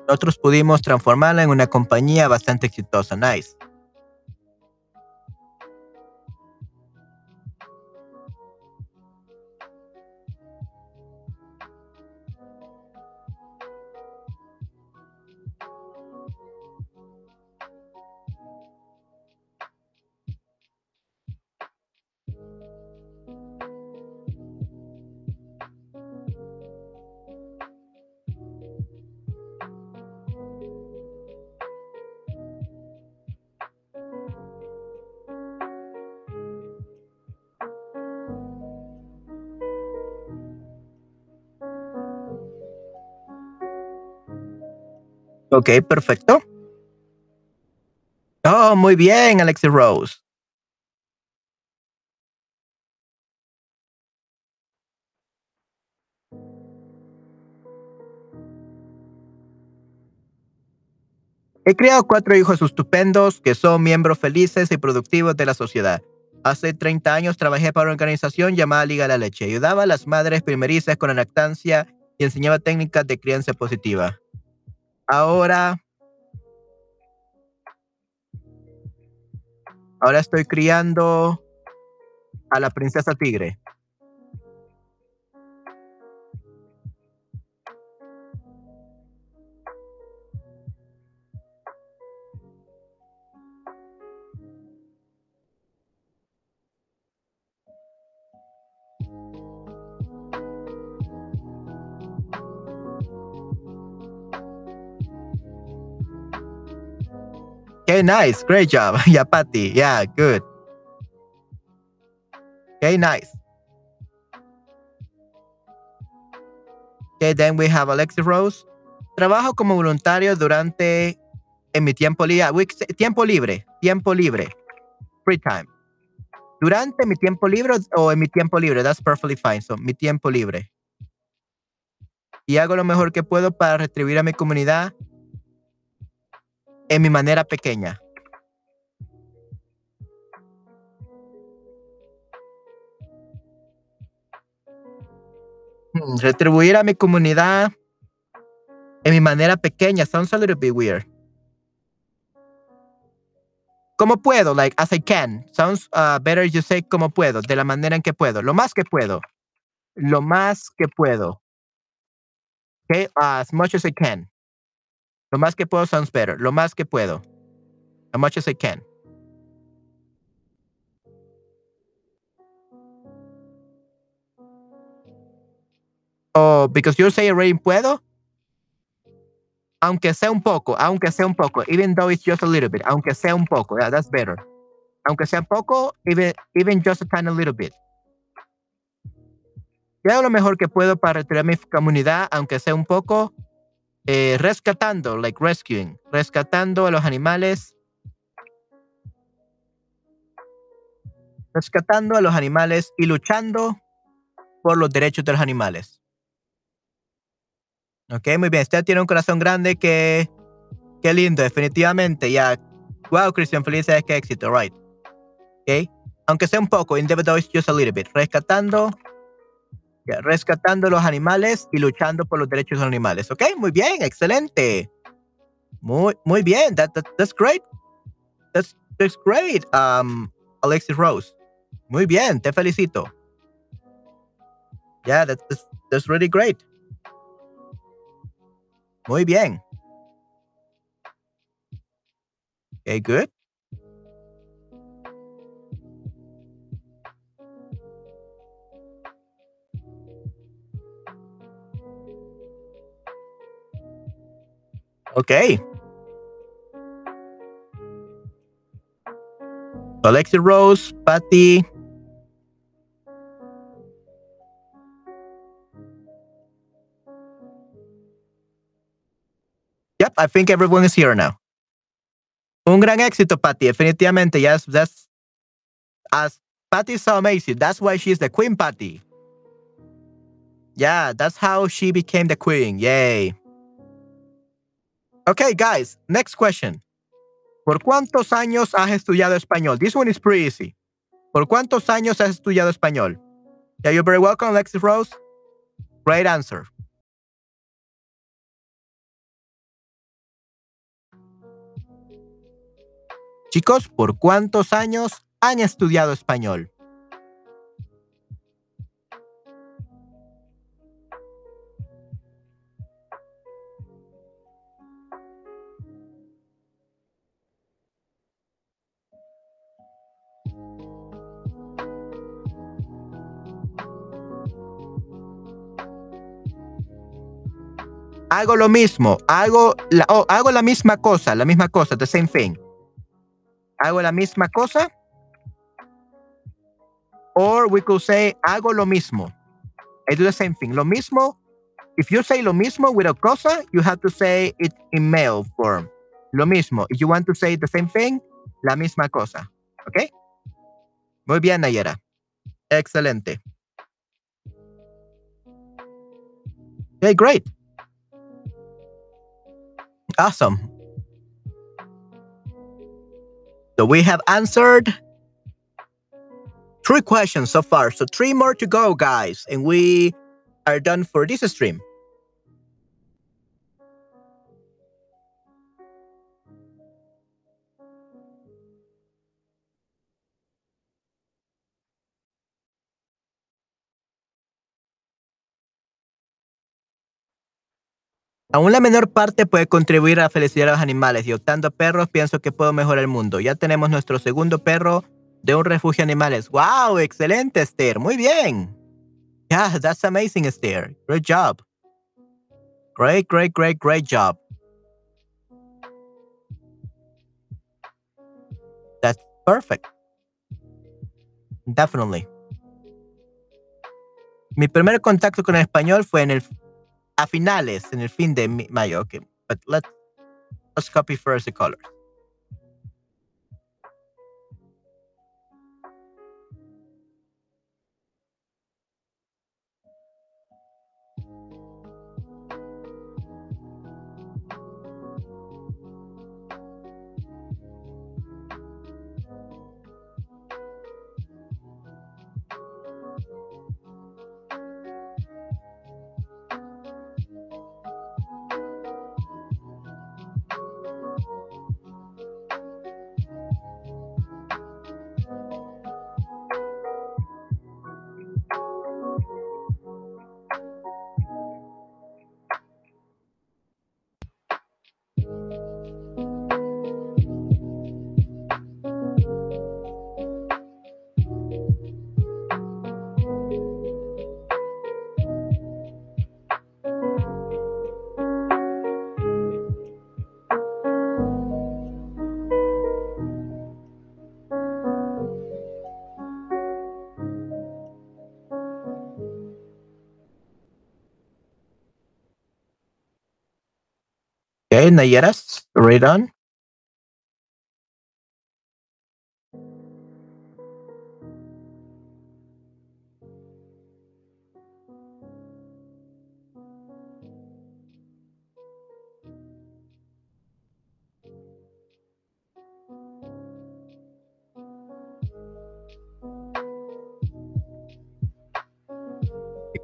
Nosotros pudimos transformarla en una compañía bastante exitosa. Nice. Ok, perfecto. muy bien, Alexis Rose. He criado cuatro hijos estupendos que son miembros felices y productivos de la sociedad. Hace 30 años trabajé para una organización llamada Liga de la Leche. Ayudaba a las madres primerizas con la lactancia y enseñaba técnicas de crianza positiva. Ahora, ahora estoy criando a la princesa tigre. Okay, nice. Great job. yeah, Patty. Yeah, good. Okay, nice. Okay, then we have Alexis Rose. Trabajo como voluntario durante en mi tiempo libre. Tiempo libre. Tiempo libre. Free time. Durante mi tiempo libre o en mi tiempo libre. That's perfectly fine. So, mi tiempo libre. Y hago lo mejor que puedo para retribuir a mi comunidad en mi manera pequeña. Hmm, retribuir a mi comunidad en mi manera pequeña sounds a little bit weird. ¿Cómo puedo? Like, as I can. Sounds uh, better you say como puedo, de la manera en que puedo. Lo más que puedo. Lo más que puedo. Okay, as much as I can. Lo más que puedo sounds better. Lo más que puedo. As much as I can. Oh, because you say already puedo. Aunque sea un poco, aunque sea un poco, even though it's just a little bit, aunque sea un poco, yeah, that's better. Aunque sea poco, even, even just a tiny little bit. Yo hago lo mejor que puedo para retirar mi comunidad, aunque sea un poco, eh, rescatando, like rescuing, rescatando a los animales, rescatando a los animales y luchando por los derechos de los animales. Ok, muy bien. Usted tiene un corazón grande que, qué lindo, definitivamente. Ya, wow, Cristian, felices, qué éxito, right? Ok, aunque sea un poco, in just a little bit, rescatando rescatando los animales y luchando por los derechos de los animales. Ok, muy bien, excelente. Muy, muy bien. That, that's great. That's, that's great, um, Alexis Rose. Muy bien, te felicito. Yeah, that's, that's really great. Muy bien. Okay, good. Okay. Alexi Rose, Patty. Yep, I think everyone is here now. Un gran éxito, Patty. Definitivamente, yes, that's as Patty's so amazing. That's why she's the queen, Patty. Yeah, that's how she became the queen. Yay. Okay, guys, next question. ¿Por cuántos años has estudiado español? This one is pretty easy. ¿Por cuántos años has estudiado español? Yeah, you're very welcome, Alexis Rose. Great answer. Chicos, ¿por cuántos años han estudiado español? Hago lo mismo, hago la, oh, hago la misma cosa, la misma cosa, the same thing. Hago la misma cosa. Or we could say, hago lo mismo. I do the same thing. Lo mismo. If you say lo mismo with a cosa, you have to say it in male form. Lo mismo. If you want to say the same thing, la misma cosa. ¿Ok? Muy bien, Nayera. Excelente. Okay, great. Awesome. So we have answered three questions so far. So three more to go, guys. And we are done for this stream. Aún la menor parte puede contribuir a la felicidad de los animales y optando a perros pienso que puedo mejorar el mundo. Ya tenemos nuestro segundo perro de un refugio de animales. ¡Wow! Excelente, Esther. Muy bien. Yeah, that's amazing, Esther. Great job. Great, great, great, great job. That's perfect. Definitely. Mi primer contacto con el español fue en el a finales, en el fin de mayo. Okay, but let's, let's copy first the colors. Okay, Nayeras, read on.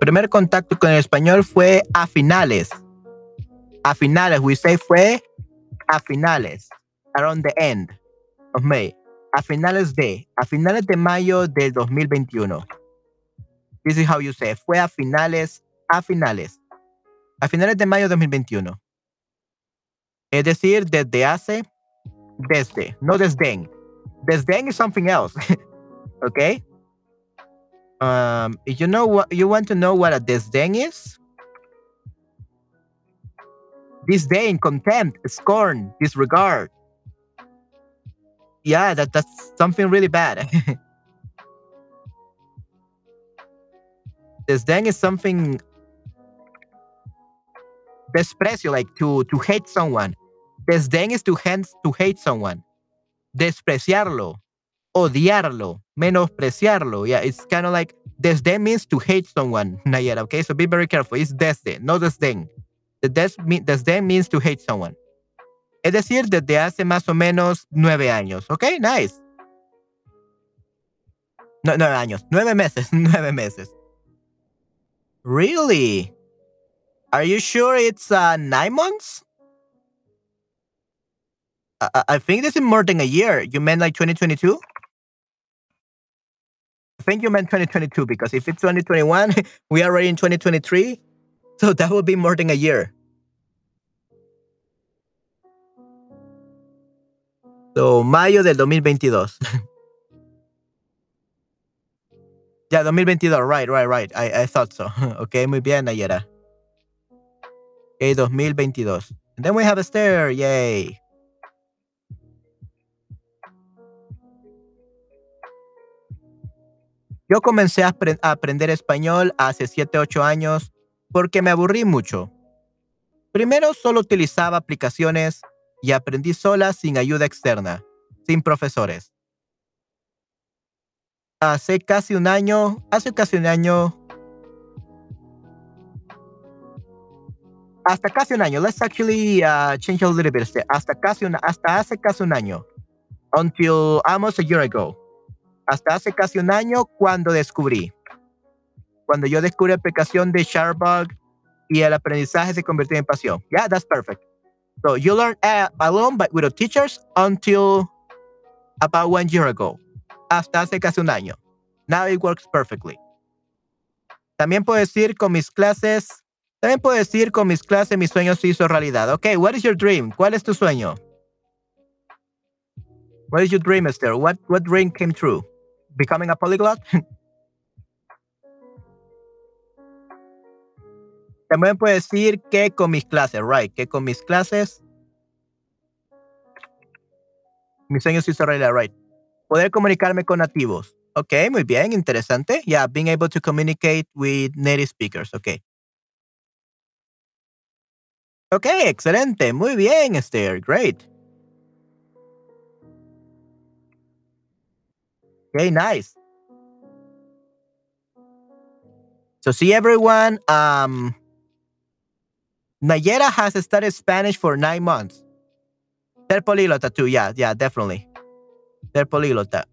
Primer contacto con el español fue a finales a finales, we say fue a finales, around the end of May, a finales de, a finales de mayo del 2021. This is how you say, fue a finales, a finales, a finales de mayo de 2021. Es decir, desde hace, desde, no desdén. Desdén is something else, okay? Um, you know what, you want to know what a desdén is? Disdain, contempt, scorn, disregard. Yeah, that, that's something really bad. disdain is something desprecio, like to, to hate someone. Desdén is to, hence, to hate someone. Despreciarlo, odiarlo, menospreciarlo. Yeah, it's kind of like desdén means to hate someone, Nayera. Okay, so be very careful. It's desdén, no desdén. The desdén means to hate someone. Es decir, desde hace más o menos nueve años. Ok, Nice. No, nueve años. Nueve meses. Nueve meses. Really? Are you sure it's uh, nine months? I, I think this is more than a year. You meant like 2022? I think you meant 2022 because if it's 2021, we are already in 2023. So that would be more than a year. So, mayo del 2022. ya, 2022, right, right, right. I, thought so. ok, muy bien, Nayera. Ok, 2022. And then we have Esther, yay. Yo comencé a, a aprender español hace 7, 8 años porque me aburrí mucho. Primero solo utilizaba aplicaciones y aprendí sola sin ayuda externa. sin profesores. Hace casi un año, hace casi un año, hasta casi un año. Let's actually uh, change a little bit. Hasta casi un, hasta hace casi un año. Until almost a year ago. Hasta hace casi un año cuando descubrí. Cuando yo descubrí la aplicación de Sharbug y el aprendizaje se convirtió en pasión. Yeah, that's perfect. So you learn alone but without teachers until about one year ago. Hasta hace casi un año. Now it works perfectly. También puedo decir con mis clases también puedo decir con mis clases mis sueños se hizo realidad. Ok, what is your dream? ¿Cuál es tu sueño? What is your dream, Esther? What, what dream came true? Becoming a polyglot? También puedo decir que con mis clases, right? Que con mis clases mis sueños se hizo realidad, right? Poder comunicarme con nativos. Ok, muy bien, interesante. Yeah, being able to communicate with native speakers. Okay. Ok, excelente. Muy bien, Esther. Great. Okay, nice. So see everyone, um, Nayera has studied Spanish for nine months. Políglota too, yeah, yeah, definitely. Políglota.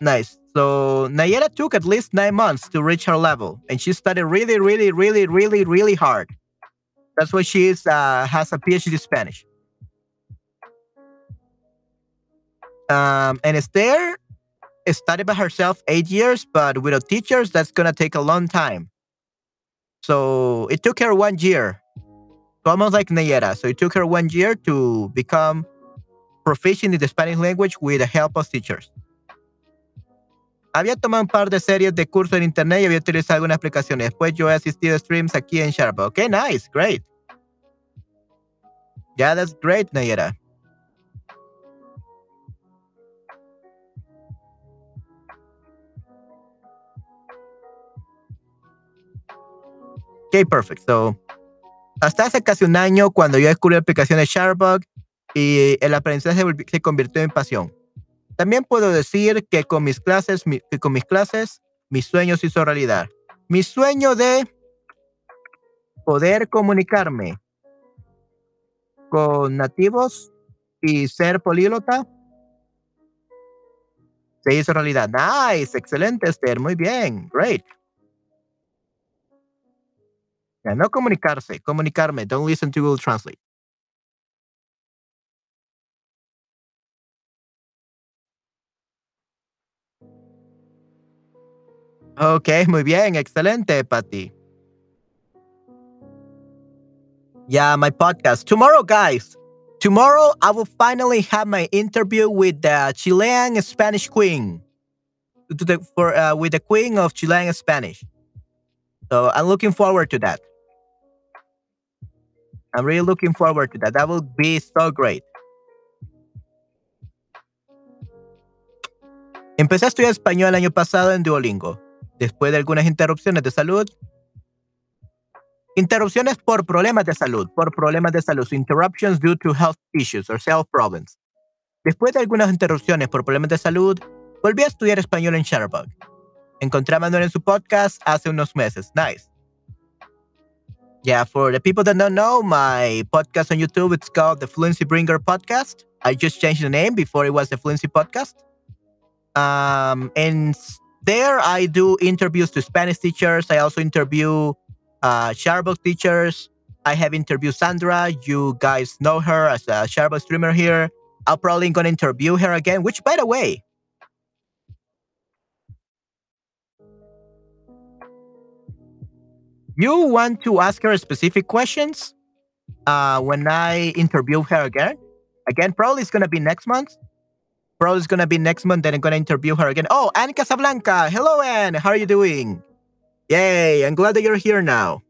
Nice. So Nayera took at least nine months to reach her level, and she studied really, really, really, really, really hard. That's why she is uh, has a PhD in Spanish. Um, and Esther studied by herself eight years, but without teachers, that's gonna take a long time. So it took her one year, almost like Nayera. So it took her one year to become proficient in the Spanish language with the help of teachers. Había tomado un par de series de curso en internet y había utilizado algunas aplicaciones. Después yo he asistido a streams aquí en Sharp. Okay, nice, great. Yeah, that's great, Nayera. Okay, perfect. So, hasta hace casi un año, cuando yo descubrí la aplicación de Sharbug y el aprendizaje se convirtió en pasión. También puedo decir que con mis clases, con mis clases, mis sueños hizo realidad. Mi sueño de poder comunicarme con nativos y ser políglota se hizo realidad. Nice, excelente, Esther. Muy bien, great. Ya, no comunicarse, comunicarme. Don't listen to Google Translate. Ok, muy bien, excelente, Patty. Yeah, my podcast. Tomorrow, guys, tomorrow I will finally have my interview with the Chilean Spanish queen. The, for, uh, with the queen of Chilean Spanish. So I'm looking forward to that. I'm really looking forward to that. That will be so great. Empecé a estudiar español el año pasado en Duolingo. Después de algunas interrupciones de salud, interrupciones por problemas de salud, por problemas de salud, interruptions due to health issues or health problems. Después de algunas interrupciones por problemas de salud, volví a estudiar español en Shutterbug. Encontré a Manuel en su podcast hace unos meses. Nice. Yeah, for the people that don't know, my podcast on YouTube, it's called the Fluency Bringer Podcast. I just changed the name before it was the Fluency Podcast. Um, and there I do interviews to Spanish teachers. I also interview uh, Sharebook teachers. I have interviewed Sandra. You guys know her as a Sharebook streamer here. I'm probably to interview her again, which, by the way, you want to ask her specific questions uh, when I interview her again. Again, probably it's going to be next month. Probably it's going to be next month. Then I'm going to interview her again. Oh, Anne Casablanca. Hello, Anne. How are you doing? Yay. I'm glad that you're here now.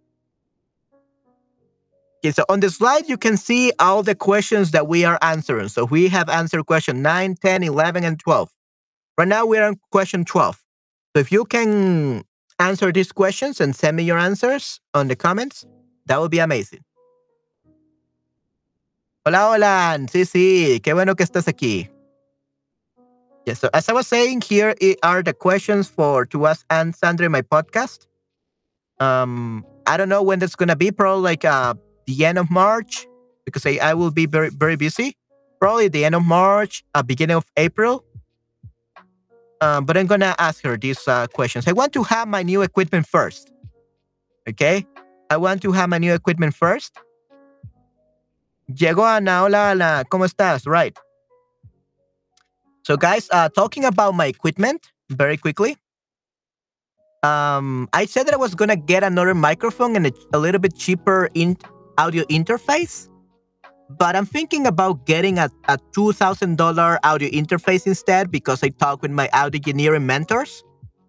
Okay, so on the slide, you can see all the questions that we are answering. So we have answered question 9, 10, 11, and 12. Right now, we're on question 12. So if you can answer these questions and send me your answers on the comments, that would be amazing. Hola, hola. Sí, sí. Qué bueno que estás aquí. Yes. So as I was saying, here are the questions for to ask and Sandra in my podcast. Um, I don't know when that's gonna be. Probably like uh the end of March because I, I will be very very busy. Probably the end of March, uh, beginning of April. Um, but I'm gonna ask her these uh, questions. I want to have my new equipment first. Okay, I want to have my new equipment first. Llegó Ana, hola Ana, ¿cómo estás? Right. So guys, uh, talking about my equipment very quickly. Um, I said that I was gonna get another microphone and a, a little bit cheaper in audio interface, but I'm thinking about getting a, a two thousand dollar audio interface instead because I talk with my audio engineering mentors,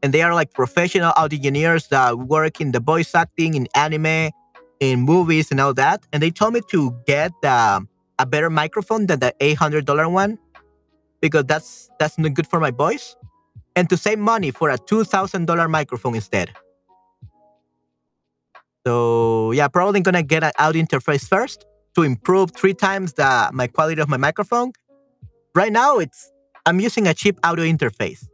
and they are like professional audio engineers that work in the voice acting, in anime, in movies, and all that. And they told me to get uh, a better microphone than the eight hundred dollar one because that's that's not good for my voice and to save money for a $2,000 microphone instead. So yeah, probably gonna get an audio interface first to improve three times the my quality of my microphone. Right now, it's I'm using a cheap audio interface,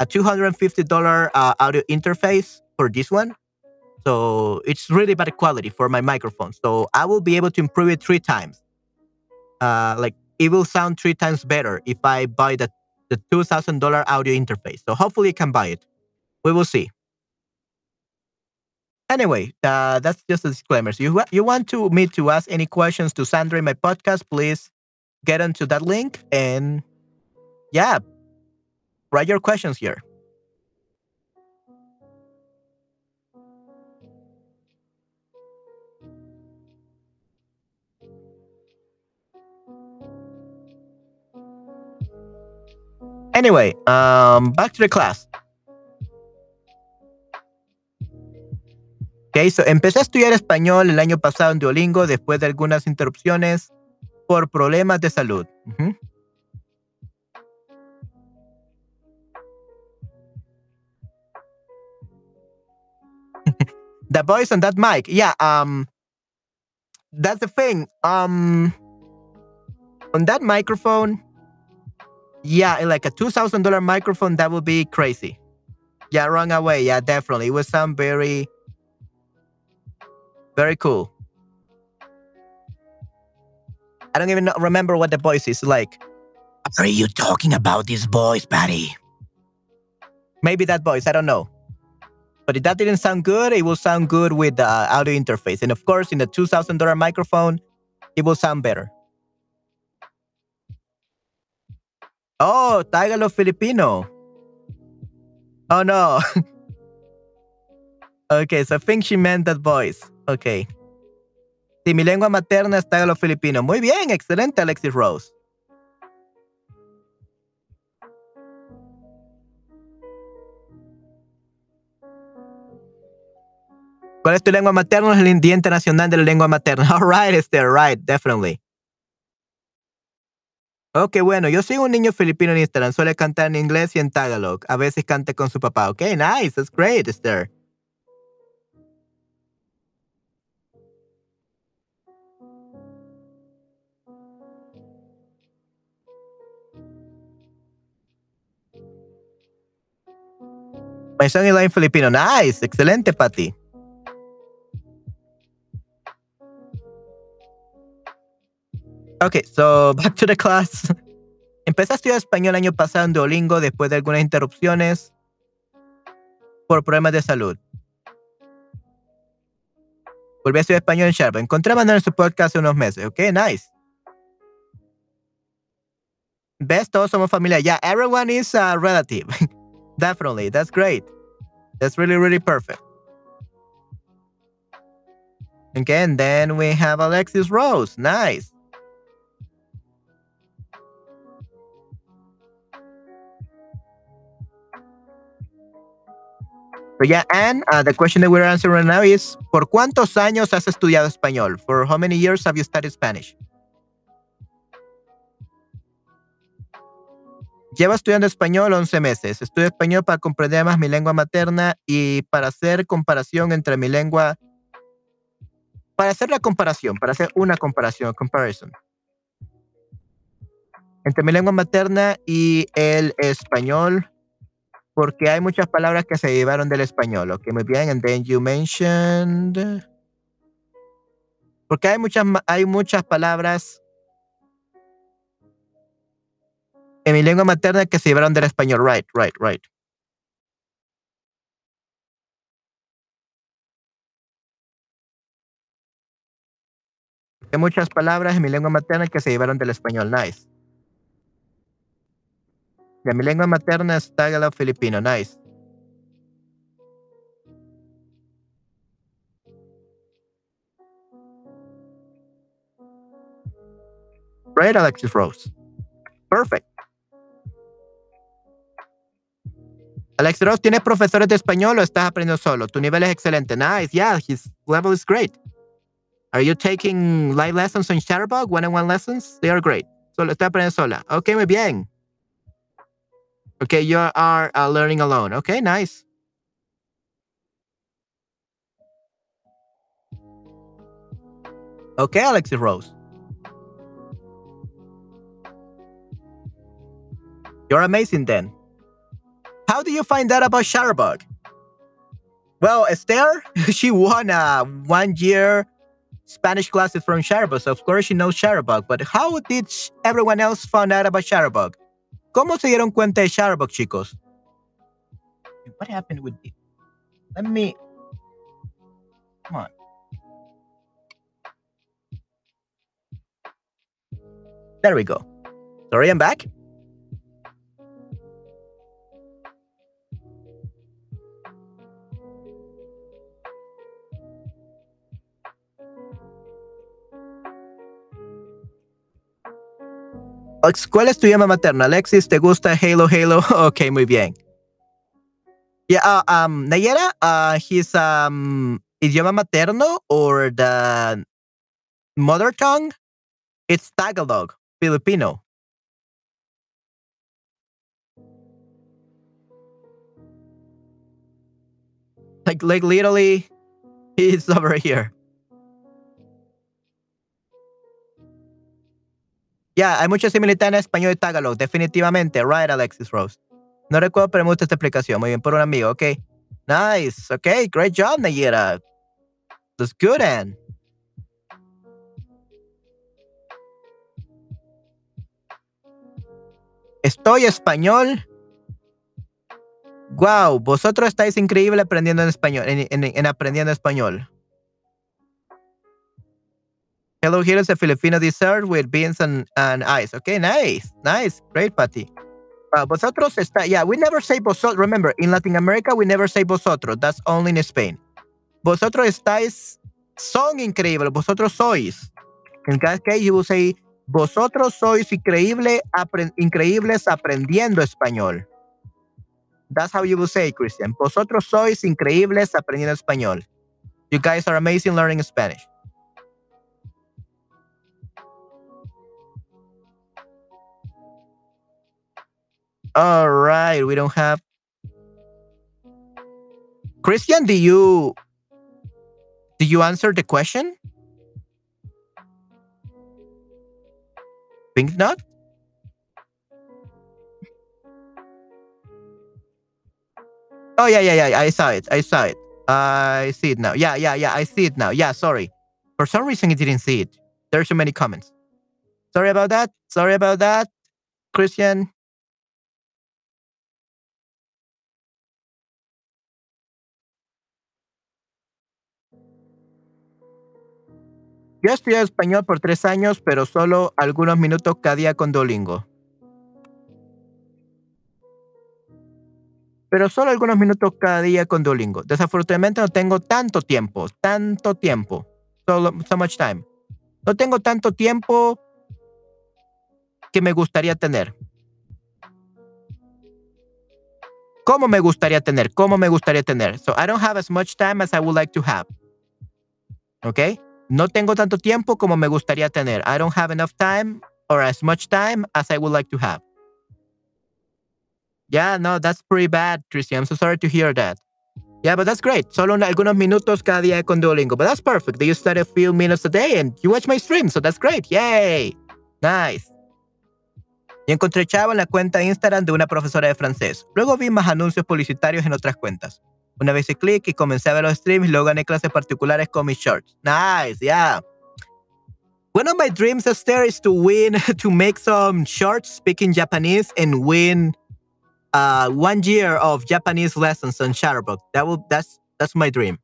a $250 uh, audio interface for this one. So it's really bad quality for my microphone. So I will be able to improve it three times. Uh, like it will sound three times better if I buy the the $2,000 audio interface. So hopefully you can buy it. We will see. Anyway, uh, that's just a disclaimer. So you, you want to me to ask any questions to Sandra in my podcast, please get onto that link and yeah, write your questions here. Anyway, um, back to the class. Okay, so empecé a estudiar español el año pasado en Duolingo después de algunas interrupciones por problemas de salud. The voice on that mic, yeah. Um, that's the thing. Um, on that microphone, yeah, like a two thousand dollar microphone, that would be crazy. Yeah, wrong away. Yeah, definitely. It would sound very, very cool. I don't even remember what the voice is like. Are you talking about this voice, Patty? Maybe that voice. I don't know. But if that didn't sound good, it will sound good with the audio interface. And of course, in the two thousand dollar microphone, it will sound better. Oh, Tagalog Filipino. Oh no. okay, so I think she meant that voice. Okay. Sí, mi lengua materna es Tagalog Filipino. Muy bien, excelente, Alexis Rose. ¿Cuál es tu lengua materna? Es el Día Internacional de la Lengua Materna. All right, Esther, right, definitely. Ok, bueno, yo soy un niño filipino en Instagram. Suele cantar en inglés y en Tagalog. A veces canta con su papá. Ok, nice. That's great, Esther. Son is Filipino. Nice. Excelente, Patty. Ok, so back to the class. Empecé a estudiar español el año pasado en Duolingo después de algunas interrupciones por problemas de salud. Volví a estudiar español en Sharp. Encontré a en su podcast hace unos meses. Ok, nice. ¿Ves? Todos somos familia. Yeah, everyone is a relative. Definitely. That's great. That's really, really perfect. Okay, and then we have Alexis Rose. Nice. But yeah, and uh, the question that we're answering right now is, ¿por cuántos años has estudiado español? For how many years have you studied Spanish? Llevo estudiando español 11 meses. Estudio español para comprender más mi lengua materna y para hacer comparación entre mi lengua para hacer la comparación, para hacer una comparación, comparison, entre mi lengua materna y el español, porque hay muchas palabras que se llevaron del español, ok, muy bien, and then you mentioned, porque hay muchas, hay muchas palabras en mi lengua materna que se llevaron del español, right, right, right. Hay muchas palabras en mi lengua materna que se llevaron del español. Nice. De mi lengua materna es Tagalog filipino. Nice. Right, Alexis Rose. Perfect. Alexis Rose, ¿tienes profesores de español o estás aprendiendo solo? Tu nivel es excelente. Nice. Yeah, his level is great. Are you taking live lessons on Shutterbug? One-on-one lessons? They are great. Solo está aprendiendo sola. Ok, muy bien. Okay, you are uh, learning alone. Okay, nice. Okay, Alexis Rose. You're amazing then. How do you find out about Shutterbug? Well, Esther, she won a one year Spanish classes from Shutterbug, so of course she knows Shutterbug. But how did everyone else find out about Shutterbug? ¿Cómo se dieron cuenta de Shutterbug, chicos? What happened with it? Let me. Come on. There we go. Sorry, I'm back. ¿Cuál es tu idioma materno? Alexis, ¿te gusta Halo Halo? ok, muy bien. Yeah, uh, um, Nayera, uh, his um, idioma materno or the mother tongue, it's Tagalog, Filipino. Like, like literally, he's over here. Ya, hay mucha similitud en español y tagalog, definitivamente. Right, Alexis Rose. No recuerdo, pero me gusta esta explicación. Muy bien, por un amigo, ok. Nice, ok, great job, Nayera. That's good. Estoy español. Wow, vosotros estáis increíble aprendiendo en español, en aprendiendo español. Hello, here is a Filipino dessert with beans and, and ice. Okay, nice, nice, great, Patty. Uh, vosotros está, yeah, we never say vosotros. Remember, in Latin America, we never say vosotros. That's only in Spain. Vosotros estáis, son increíbles. Vosotros sois. In that case, you will say, vosotros sois increíble, increíbles aprendiendo español. That's how you will say, Christian. Vosotros sois increíbles aprendiendo español. You guys are amazing learning Spanish. All right, we don't have. Christian, do you do you answer the question? Think not. Oh yeah, yeah, yeah. I saw it. I saw it. I see it now. Yeah, yeah, yeah. I see it now. Yeah, sorry. For some reason, I didn't see it. There's so many comments. Sorry about that. Sorry about that, Christian. Yo estudié español por tres años, pero solo algunos minutos cada día con Duolingo. Pero solo algunos minutos cada día con Duolingo. Desafortunadamente no tengo tanto tiempo, tanto tiempo. So much time. No tengo tanto tiempo que me gustaría tener. ¿Cómo me gustaría tener? ¿Cómo me gustaría tener? So I don't have as much time as I would like to have. Okay? No tengo tanto tiempo como me gustaría tener. I don't have enough time or as much time as I would like to have. Yeah, no, that's pretty bad, Christian. I'm so sorry to hear that. Yeah, but that's great. Solo algunos minutos cada día con Duolingo. But that's perfect. You study a few minutes a day and you watch my stream. So that's great. Yay. Nice. Y encontré chavo en la cuenta Instagram de una profesora de francés. Luego vi más anuncios publicitarios en otras cuentas. Una vez hice clic y comencé a ver los streams luego gané clases particulares con mis shorts. Nice, yeah. One of my dreams, Esther, is to win, to make some shorts speaking Japanese and win uh, one year of Japanese lessons on Shutterbug. That will that's that's my dream.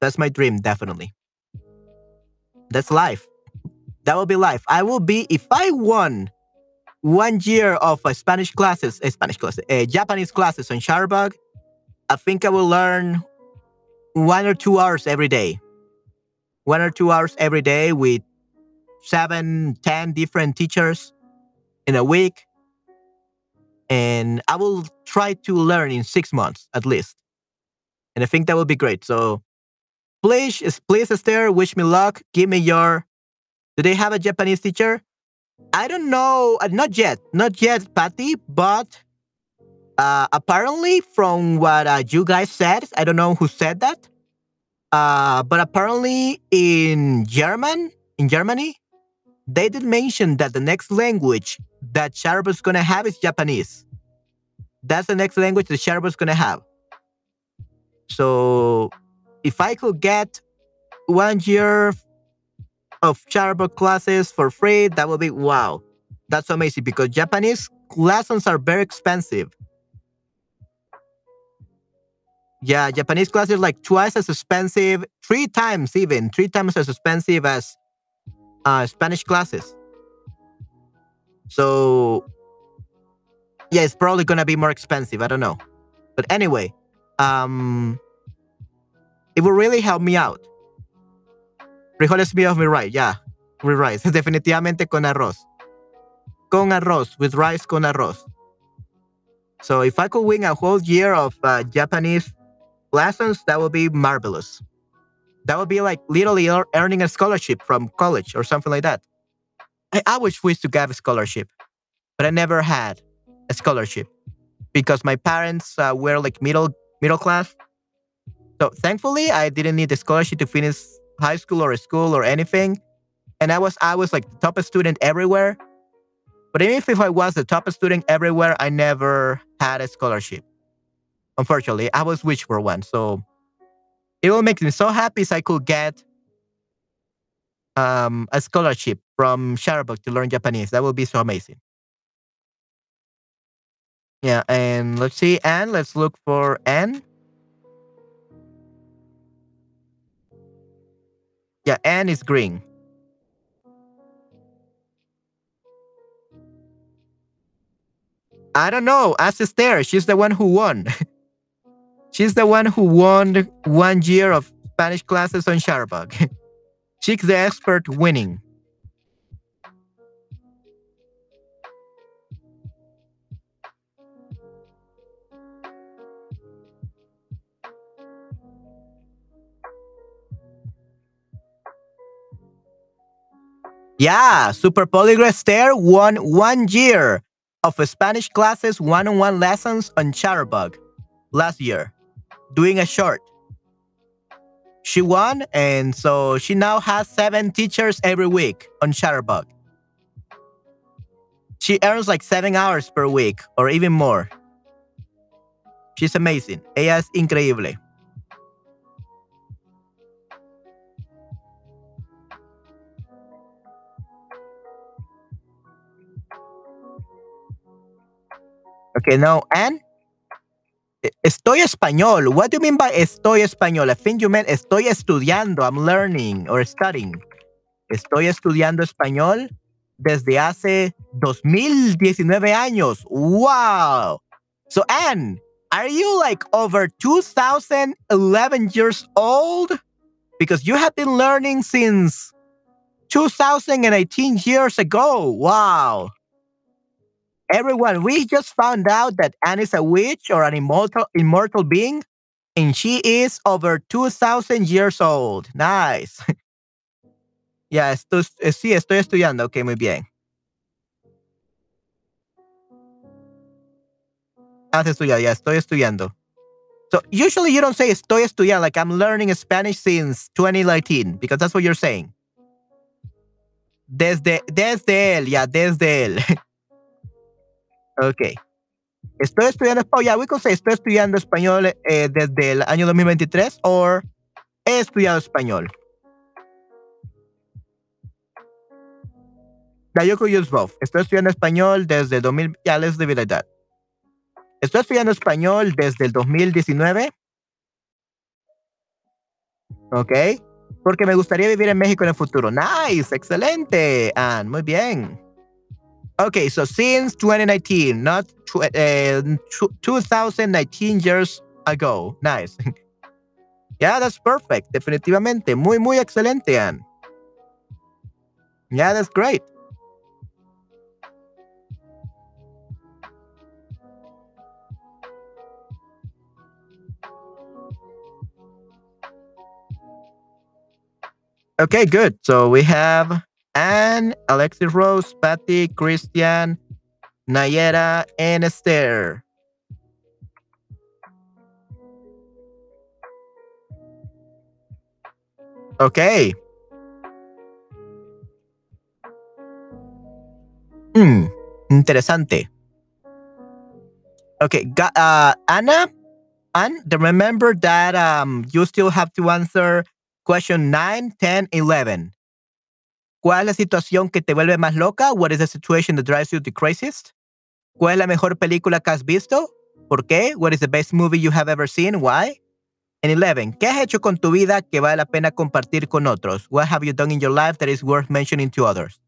That's my dream, definitely. That's life. That will be life. I will be if I won one year of uh, Spanish classes, uh, Spanish classes, uh, Japanese classes on Shutterbug. I think I will learn one or two hours every day. One or two hours every day with seven, ten different teachers in a week and I will try to learn in six months at least. And I think that would be great. So please, please, Esther, wish me luck. Give me your. Do they have a Japanese teacher? I don't know. Uh, not yet. Not yet, Patty. But uh, apparently, from what uh, you guys said, I don't know who said that. Uh, but apparently, in German, in Germany, they did mention that the next language that Sharp is gonna have is Japanese. That's the next language that Sharp is gonna have. So if I could get one year of Sharp classes for free, that would be wow. That's amazing because Japanese lessons are very expensive. Yeah, Japanese classes like twice as expensive, three times even, three times as expensive as uh, Spanish classes. So, yeah, it's probably gonna be more expensive. I don't know, but anyway, um, it will really help me out. Frijoles míos with rice, yeah, with rice, definitivamente con arroz, con arroz, with rice con arroz. So if I could win a whole year of uh, Japanese lessons, that would be marvelous. That would be like literally earning a scholarship from college or something like that. I always wished to get a scholarship, but I never had a scholarship because my parents uh, were like middle middle class. So thankfully, I didn't need a scholarship to finish high school or school or anything. And I was I was like the top student everywhere. But even if I was the top student everywhere, I never had a scholarship. Unfortunately, I was wish for one. So it will make me so happy if I could get um, a scholarship from Shutterbug to learn Japanese. That would be so amazing. Yeah, and let's see, Anne. Let's look for Anne. Yeah, Anne is green. I don't know. Ask Esther. She's the one who won. She's the one who won one year of Spanish classes on Shutterbug. She's the expert winning. Yeah, Super Polyglot Stare won one year of Spanish classes one-on-one lessons on Shutterbug last year doing a short. She won, and so she now has seven teachers every week on Shutterbug. She earns like seven hours per week or even more. She's amazing. Ella es increíble. Okay, now Anne Estoy español. What do you mean by estoy español? I think you meant estoy estudiando. I'm learning or studying. Estoy estudiando español desde hace 2019 años. Wow. So, Anne, are you like over 2011 years old? Because you have been learning since 2018 years ago. Wow. Everyone, we just found out that Anne is a witch or an immortal immortal being, and she is over 2000 years old. Nice. ya, esto, eh, sí, estoy estudiando. Ok, muy bien. Ah, estudiando, ya estoy estudiando. So usually you don't say estoy estudiando, like I'm learning Spanish since 2019, because that's what you're saying. Desde, desde él, yeah, desde él. ok. Estoy estudiando español. Yeah, we could say estoy estudiando español eh, desde el año 2023 o he estudiado español. Yeah, you use both. Estoy estudiando español desde el 2000. Ya, let's leave it. Estoy estudiando español desde el 2019. Ok. Porque me gustaría vivir en México en el futuro. Nice, excelente, Anne, muy bien. Okay, so since 2019, not tw uh, 2019 years ago. Nice. yeah, that's perfect. Definitivamente. Muy, muy excelente, Anne. Yeah, that's great. Okay, good. So we have Anne, Alexis Rose, Patty, Christian, Nayera, and Esther. Okay. Hmm, interesante. Okay, got, uh, Anna, Anne, remember that um, you still have to answer Question 9, 10, 11. ¿Cuál es la situación que te vuelve más loca? What is the situation that drives you the craziest? ¿Cuál es la mejor película que has visto? ¿Por qué? What is the best movie you have ever seen? Why? And 11. ¿Qué has hecho con tu vida que vale la pena compartir con otros? What have you done in your life that is worth mentioning to others?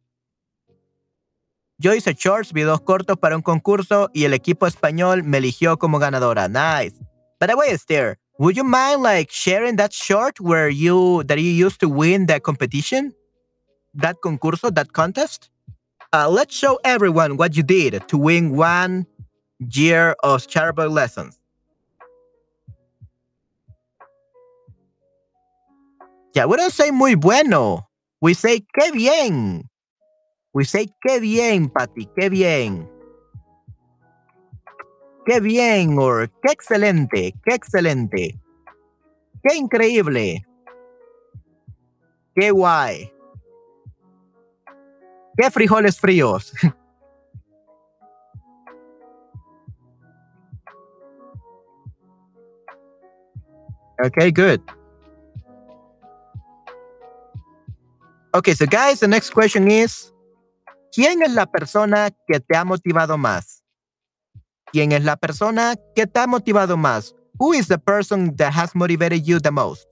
Yo hice shorts, videos cortos para un concurso y el equipo español me eligió como ganadora. Nice. By the way, Esther, would you mind like sharing that short where you that you used to win that competition, that concurso, that contest? Uh, let's show everyone what you did to win one year of Charboy lessons. Yeah, we don't say muy bueno. We say qué bien. We say qué bien, Patty, qué bien. qué bien, or qué excelente, qué excelente, qué increíble, qué guay, qué frijoles fríos. okay, good. Okay, so guys, the next question is, ¿quién es la persona que te ha motivado más? ¿Quién es la persona que te ha motivado más? Who is the person that has motivated you the most?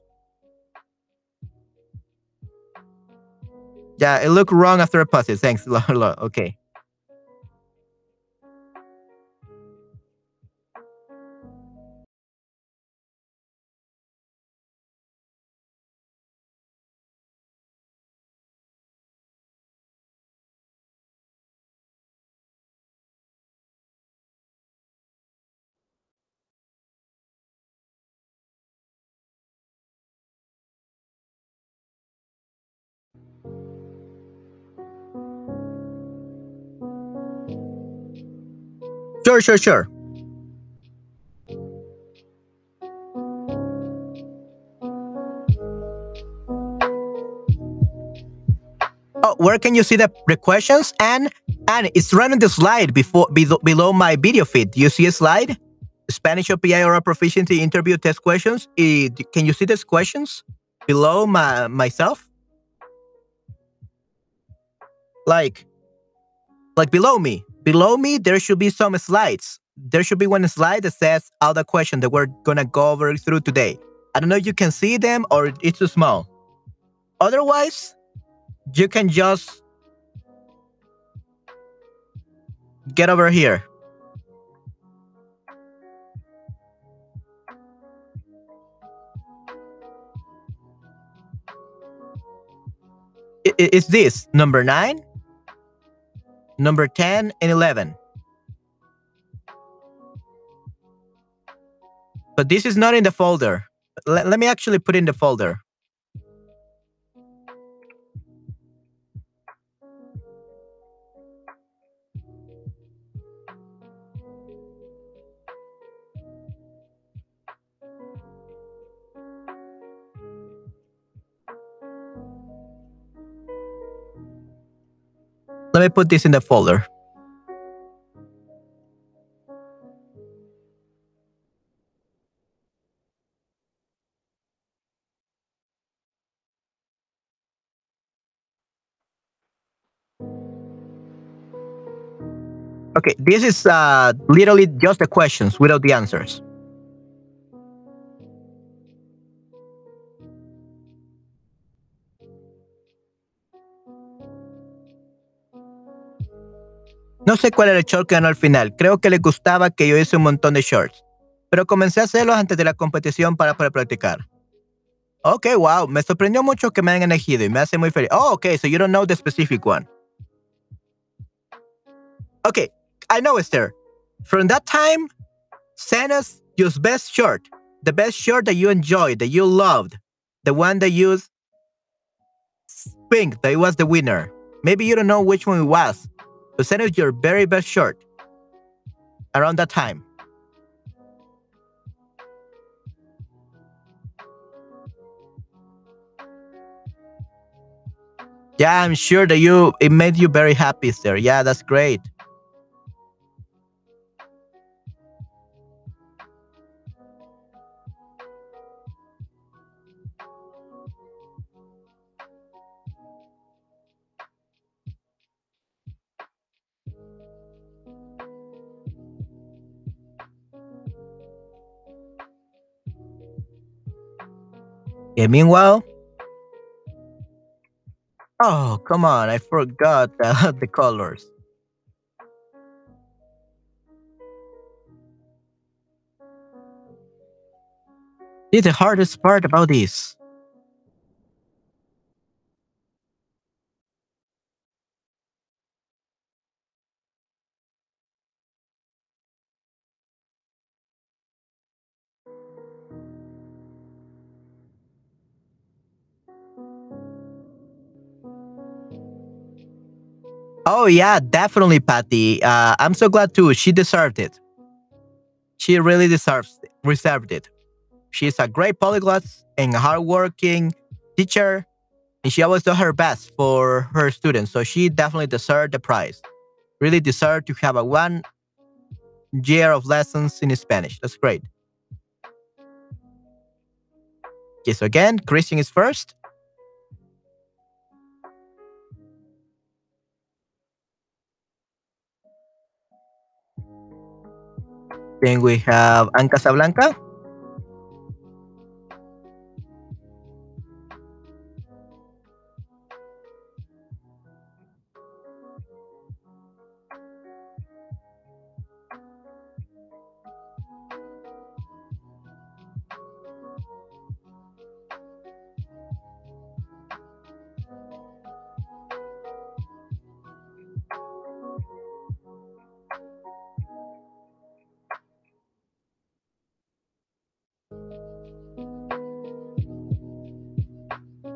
Yeah, it looked wrong after a pause. Thanks, Okay. Sure, sure, sure. Oh, where can you see the, questions? And and it's running the slide before below, below my video feed. Do you see a slide? Spanish OPI or a proficiency interview test questions. It, Can you see these questions below my myself? Like, like below me. Below me, there should be some slides. There should be one slide that says all the questions that we're gonna go over through today. I don't know if you can see them or it's too small. Otherwise, you can just get over here. Is this number nine? Number 10 and 11. But this is not in the folder. Let, let me actually put in the folder. Me put this in the folder. Okay, this is uh, literally just the questions without the answers. No sé cuál era el short que ganó al final. Creo que le gustaba que yo hice un montón de shorts. Pero comencé a hacerlos antes de la competición para poder practicar. Ok, wow. Me sorprendió mucho que me hayan elegido y me hace muy feliz. Oh, okay, so you don't know the specific one. Okay, I know Esther. From that time, send us your best shirt, the best shirt that you enjoyed, that you loved, the one that you think that it was the winner. Maybe you don't know which one it was, but send us your very best shirt around that time. Yeah, I'm sure that you it made you very happy, sir. Yeah, that's great. And meanwhile, oh, come on, I forgot uh, the colors. It's the hardest part about this. Oh yeah, definitely, Patty. Uh, I'm so glad too. She deserved it. She really deserves it, deserved it. She's a great polyglot and hardworking teacher, and she always does her best for her students. So she definitely deserved the prize. Really deserved to have a one year of lessons in Spanish. That's great. Okay, so again, Christian is first. Then we have Anne Casablanca.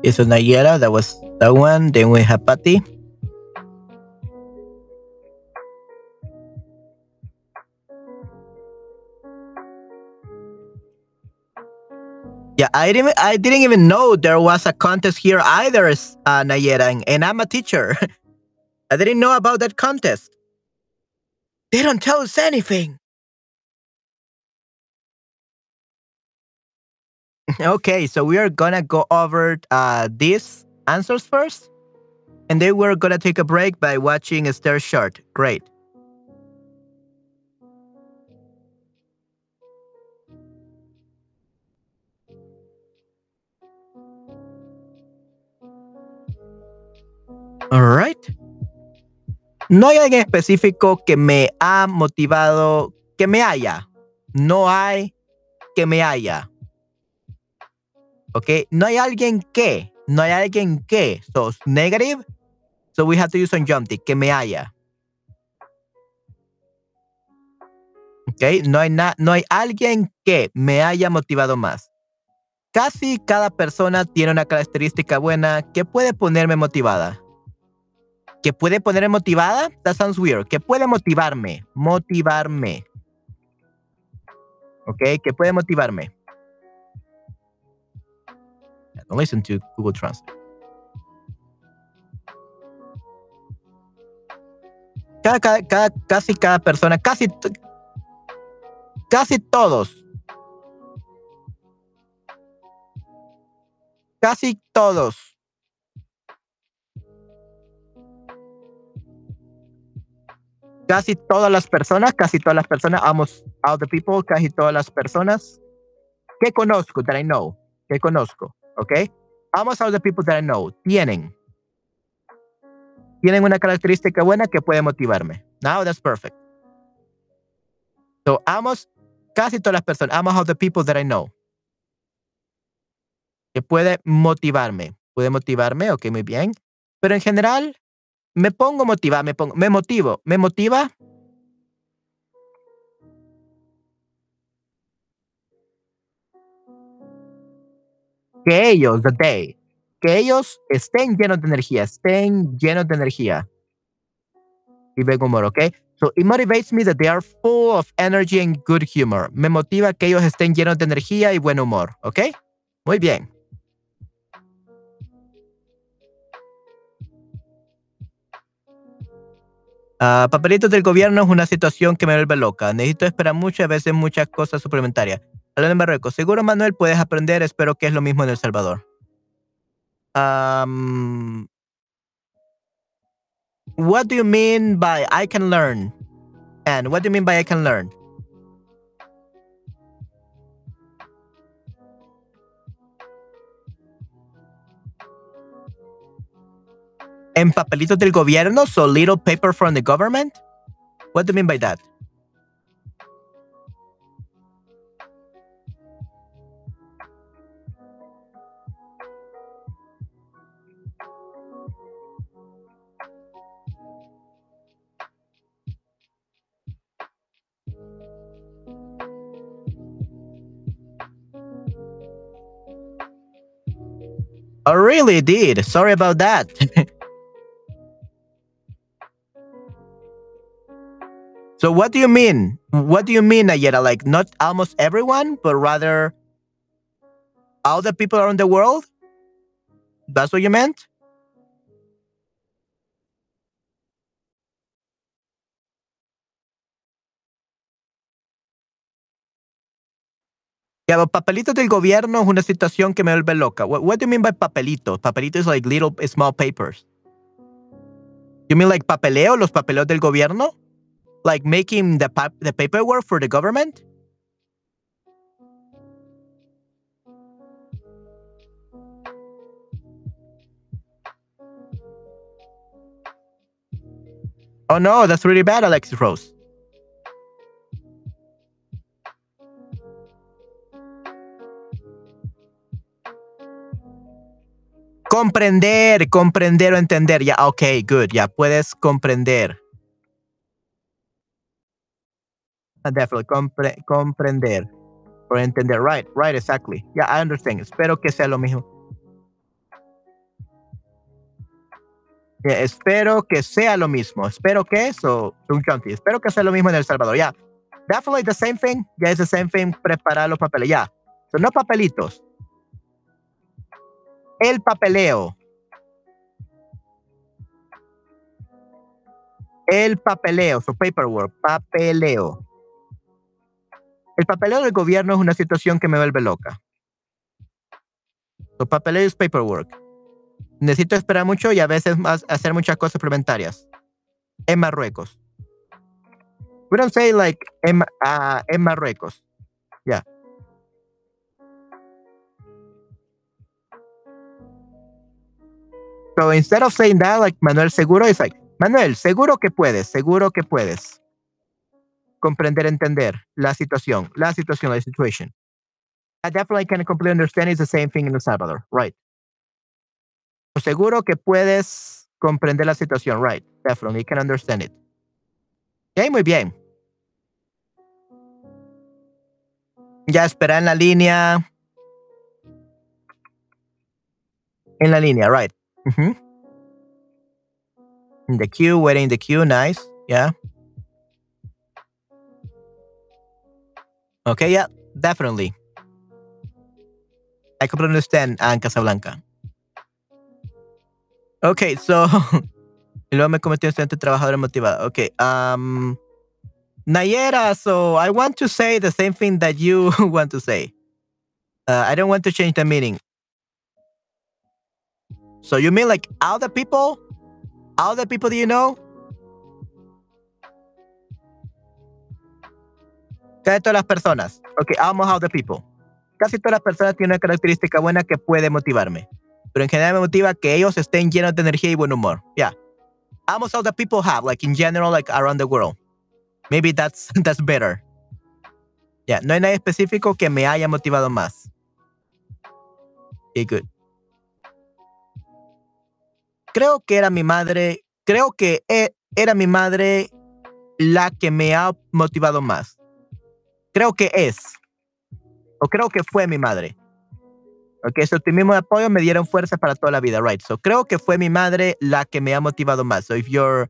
Is Nayera. That was that one. Then we have Patty. Yeah, I didn't. I didn't even know there was a contest here either, uh, Nayera, and, and I'm a teacher. I didn't know about that contest. They don't tell us anything. Okay, so we are gonna go over uh, these answers first, and then we're gonna take a break by watching Esther's short. Great. Alright. No hay alguien específico que me ha motivado, que me haya. No hay que me haya. Ok, no hay alguien que, no hay alguien que. So, negative. So we have to use conjunctive, que me haya. Ok, no hay, na no hay alguien que me haya motivado más. Casi cada persona tiene una característica buena que puede ponerme motivada. ¿Que puede ponerme motivada? That sounds weird. Que puede motivarme. Motivarme. Ok, que puede motivarme. Listen to Google Translate. cada, cada, casi cada persona, casi, casi todos. Casi todos. Casi todas las personas, casi todas las personas, almost all the people, casi todas las personas que conozco, that I know, que conozco, ¿ok? Almost all the people that I know tienen tienen una característica buena que puede motivarme. Now that's perfect. So, amos casi todas las personas, amo all the people that I know. Que puede motivarme. Puede motivarme, ok, muy bien. Pero en general, me pongo motivado, me pongo, me motivo, me motiva. Que ellos, the day, que ellos estén llenos de energía, estén llenos de energía. Y buen humor, ¿ok? So it motivates me that they are full of energy and good humor. Me motiva que ellos estén llenos de energía y buen humor, ¿ok? Muy bien. Uh, papelitos del gobierno es una situación que me vuelve loca. Necesito esperar a veces muchas cosas suplementarias. Hablando en Marruecos. Seguro, Manuel, puedes aprender. Espero que es lo mismo en El Salvador. Um, what do you mean by I can learn? And what do you mean by I can learn? En papelitos del gobierno, so little paper from the government? What do you mean by that? I really did. Sorry about that. so what do you mean? What do you mean, Ayera? Like not almost everyone, but rather all the people around the world? That's what you meant? Yeah, but papelitos del gobierno es una situación que me vuelve loca. What, do you mean by papelitos? Papelitos like little small papers. You mean like papeleo, los papeleos del gobierno? Like making the, the paperwork for the government? Oh no, that's really bad, Alexis Rose. Comprender, comprender o entender. Ya, ok, good. Ya puedes comprender. Uh, definitely, compre comprender. O entender. Right, right, exactly. Yeah, I understand. Espero que sea lo mismo. Yeah, espero que sea lo mismo. Espero que eso, espero que sea lo mismo en El Salvador. Ya, yeah. definitely the same thing. Ya yeah, es the same thing. Preparar los papeles. Ya, son no papelitos el papeleo. El papeleo, su paperwork, papeleo. El papeleo del gobierno es una situación que me vuelve loca. Su papeleo es paperwork. Necesito esperar mucho y a veces más hacer muchas cosas suplementarias. En Marruecos. We don't say like en, uh, en Marruecos. Yeah. So instead of saying that, like Manuel Seguro, it's like, Manuel, seguro que puedes, seguro que puedes comprender, entender la situación, la situación, la situation. I definitely can completely understand it's the same thing in El Salvador, right? Seguro que puedes comprender la situación, right? Definitely can understand it. Ok, muy bien. Ya espera en la línea. En la línea, right. Mm-hmm. In the queue, waiting in the queue. Nice. Yeah. Okay, yeah, definitely. I completely understand Anne Casablanca. Okay, so Y luego me convertí en estudiante trabajador motivado. Ok. Um, Nayera, so I want to say the same thing that you want to say. Uh, I don't want to change the meaning. So you mean like the people? The people that you know? Casi todas las personas. Ok, almost the people. Casi todas las personas tienen una característica buena que puede motivarme. Pero en general me motiva que ellos estén llenos de energía y buen humor. Yeah. Almost all the people have, like in general, like around the world. Maybe that's, that's better. Yeah, no hay nada específico que me haya motivado más. Okay, good. Creo que era mi madre, creo que e, era mi madre la que me ha motivado más. Creo que es. O creo que fue mi madre. Ok, ese optimismo y apoyo me dieron fuerza para toda la vida, right? So creo que fue mi madre la que me ha motivado más. So if your,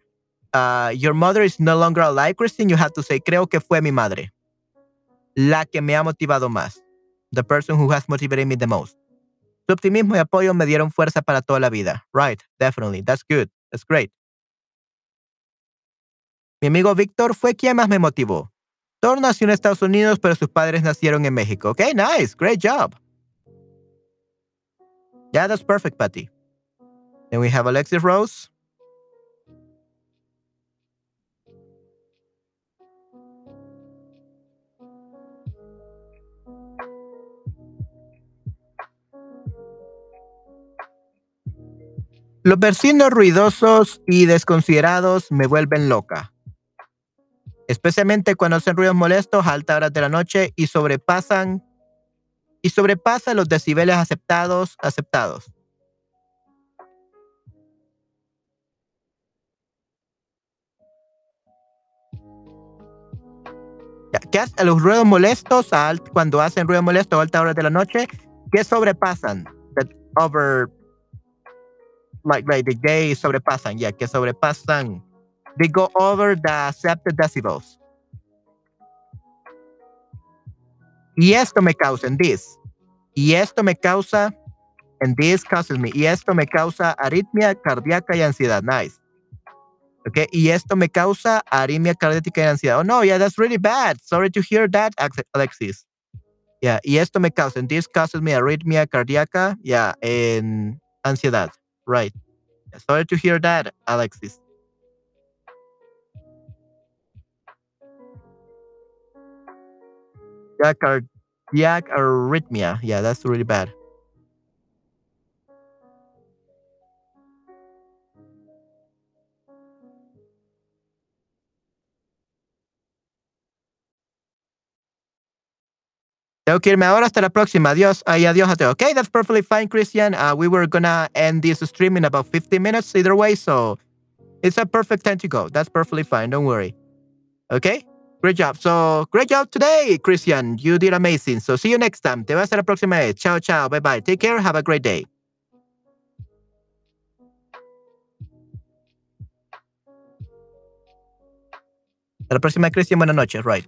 uh, your mother is no longer alive, Christine, you have to say, creo que fue mi madre la que me ha motivado más. The person who has motivated me the most. Su optimismo y apoyo me dieron fuerza para toda la vida. Right, definitely. That's good. That's great. Mi amigo Víctor fue quien más me motivó. Thor nació en Estados Unidos, pero sus padres nacieron en México. Okay, nice. Great job. Yeah, that's perfect, Patty. Then we have Alexis Rose. Los vecinos ruidosos y desconsiderados me vuelven loca. Especialmente cuando hacen ruidos molestos a altas horas de la noche y sobrepasan y sobrepasa los decibeles aceptados, aceptados. ¿Qué hacen los ruidos molestos cuando hacen ruidos molestos a altas horas de la noche? ¿Qué sobrepasan? That over, like, like the gay sobrepasan, ya, yeah, que sobrepasan. They go over the accepted decibels. Y esto me causa en this. Y esto me causa, and this causes me. Y esto me causa aritmia cardíaca y ansiedad. Nice. Okay. Y esto me causa aritmia cardíaca y ansiedad. Oh no, yeah, that's really bad. Sorry to hear that, Alexis. Yeah. Y esto me causa, and this causes me arritmia cardíaca, yeah, en ansiedad. Right. Sorry to hear that, Alexis. Cardiac arrhythmia. Yeah, that's really bad. Tengo que irme ahora hasta la próxima. Adiós. Ay, adiós a todos. Okay, that's perfectly fine, Christian. Uh, we were gonna end this stream in about 15 minutes either way, so it's a perfect time to go. That's perfectly fine. Don't worry. Okay? Great job. So, great job today, Christian. You did amazing. So, see you next time. Te veo hasta la próxima vez. Chao, chao. Bye, bye. Take care. Have a great day. Hasta la próxima, Christian. Buenas noches. Right.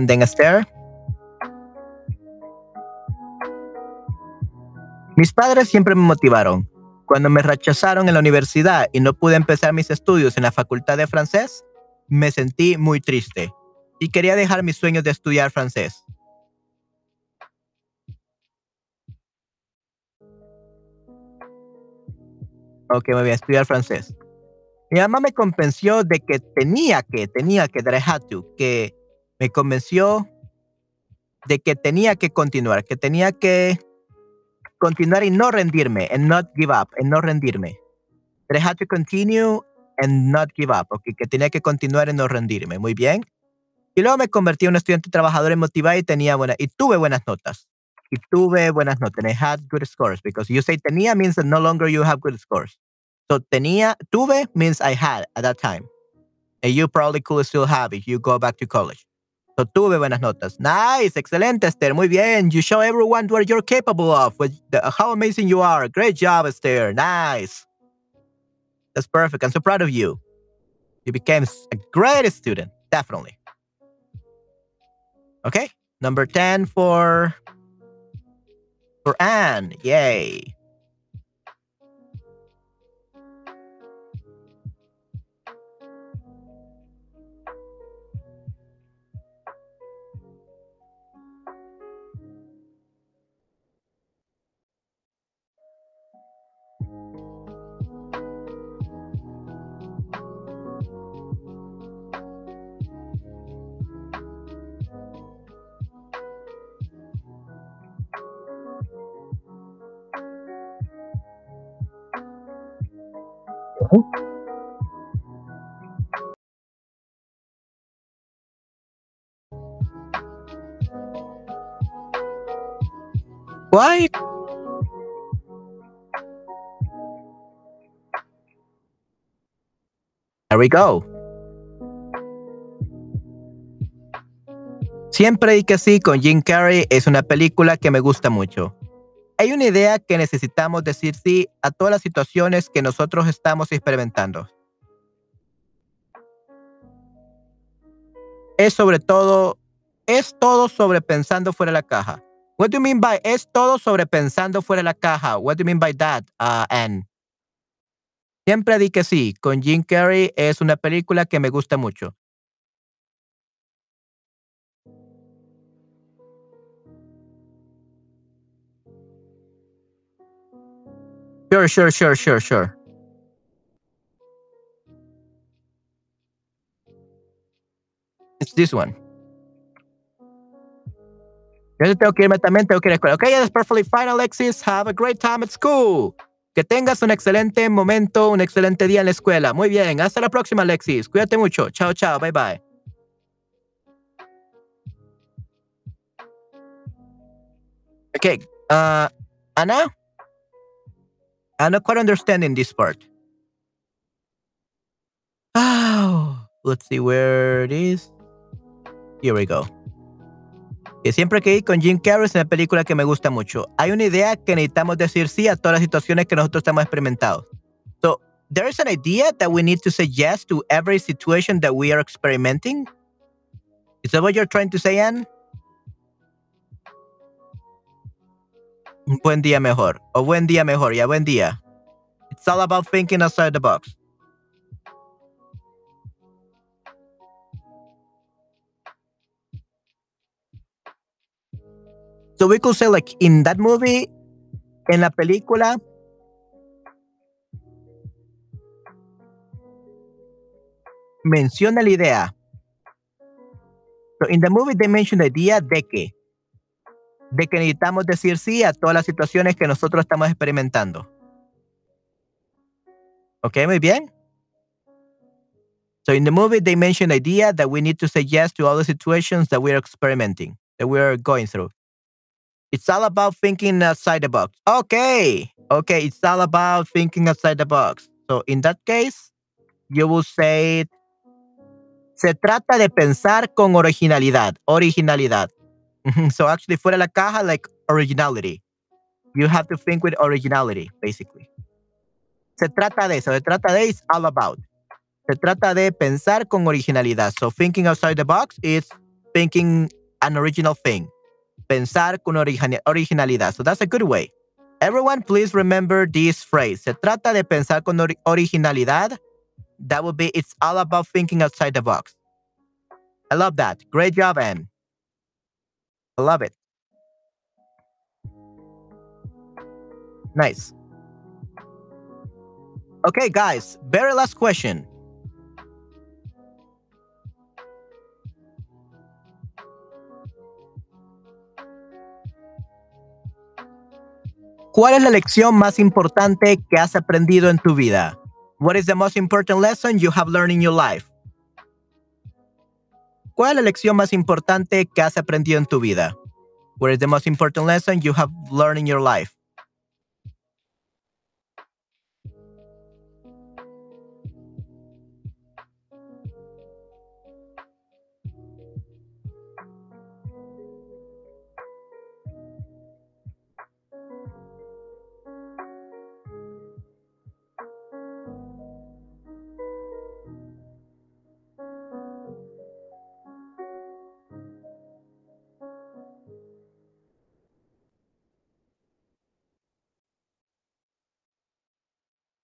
Ending Esther. Mis padres siempre me motivaron. Cuando me rechazaron en la universidad y no pude empezar mis estudios en la facultad de francés, me sentí muy triste y quería dejar mis sueños de estudiar francés. Ok, me voy a estudiar francés. Mi mamá me convenció de que tenía que, tenía que, que me convenció de que tenía que continuar, que tenía que continuar y no rendirme, and not give up, and no rendirme. That I had to continue and not give up, okay, que tenía que continuar y no rendirme. Muy bien. Y luego me convertí en un estudiante trabajador y motivado y tenía buena, y tuve buenas notas. y tuve buenas notas. And I had good scores because you say tenía means that no longer you have good scores. So tenía, tuve means I had at that time. And you probably could still have if you go back to college. So tuve buenas notas. Nice, excelente, Esther. Muy bien. You show everyone what you're capable of, what, the, how amazing you are. Great job, Esther. Nice. That's perfect. I'm so proud of you. You became a great student, definitely. Okay, number 10 for for Anne. Yay. We go. Siempre y que sí con Jim Carrey es una película que me gusta mucho. Hay una idea que necesitamos decir sí a todas las situaciones que nosotros estamos experimentando. Es sobre todo, es todo sobre pensando fuera de la caja. What do you mean by es todo sobre pensando fuera de la caja? What do you mean by that, uh, Anne? Siempre di que sí, con Jim Carrey es una película que me gusta mucho. Sure, sure, sure, sure, sure. It's this one. Yo tengo que irme también, tengo que ir a la escuela. Okay, that's perfectly fine, Alexis. Have a great time at school. Que tengas un excelente momento, un excelente día en la escuela. Muy bien. Hasta la próxima, Alexis. Cuídate mucho. Chao, chao. Bye, bye. Okay. Uh, Anna? I'm not quite understanding this part. Oh, let's see where it is. Here we go. Que siempre que ir con Jim Carrey es una película que me gusta mucho. Hay una idea que necesitamos decir sí a todas las situaciones que nosotros estamos experimentando. So, there is an idea that we need to say yes to every situation that we are experimenting. Is that what you're trying to say, Anne? Buen día mejor. O buen día mejor. Ya, buen día. It's all about thinking outside the box. So we could say, like, in that movie, en la película, menciona la idea. So in the movie, they mention the idea de que de que necesitamos decir sí a todas las situaciones que nosotros estamos experimentando. ¿Ok? Muy bien. So in the movie, they mention the idea that we need to say yes to all the situations that we are experimenting, that we are going through. It's all about thinking outside the box. Okay. Okay. It's all about thinking outside the box. So in that case, you will say, se trata de pensar con originalidad. Originalidad. Mm-hmm. so actually, fuera la caja, like originality. You have to think with originality, basically. Se trata de eso. Se trata de it's all about. Se trata de pensar con originalidad. So thinking outside the box is thinking an original thing. Pensar con originalidad. So that's a good way. Everyone, please remember this phrase. Se trata de pensar con or originalidad. That would be, it's all about thinking outside the box. I love that. Great job, Anne. Love it. Nice. Okay, guys, very last question. ¿Cuál es la lección más importante que has aprendido en tu vida? What is the most important lesson you have learned in your life? ¿Cuál es la lección más importante que has aprendido en tu vida? What is the most important lesson you have learned in your life?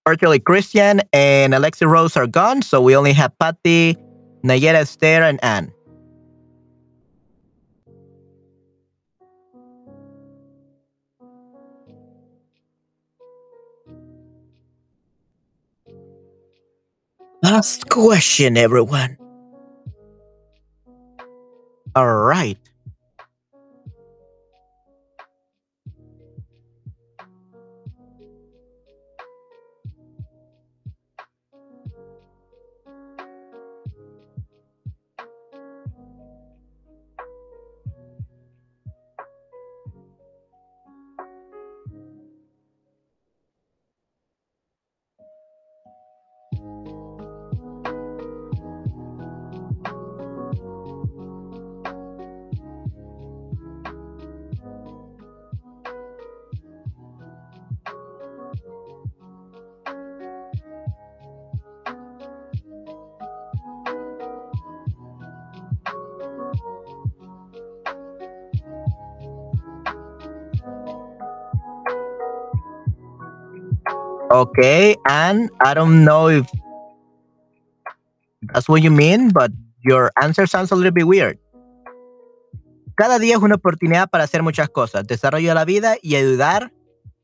Virtually Christian and Alexi Rose are gone, so we only have Patty, Nayera Esther, and Anne. Last question, everyone. All right. Okay, and I don't know if that's what you mean, but your answer sounds a little bit weird. Cada día es una oportunidad para hacer muchas cosas, desarrollo de la vida y ayudar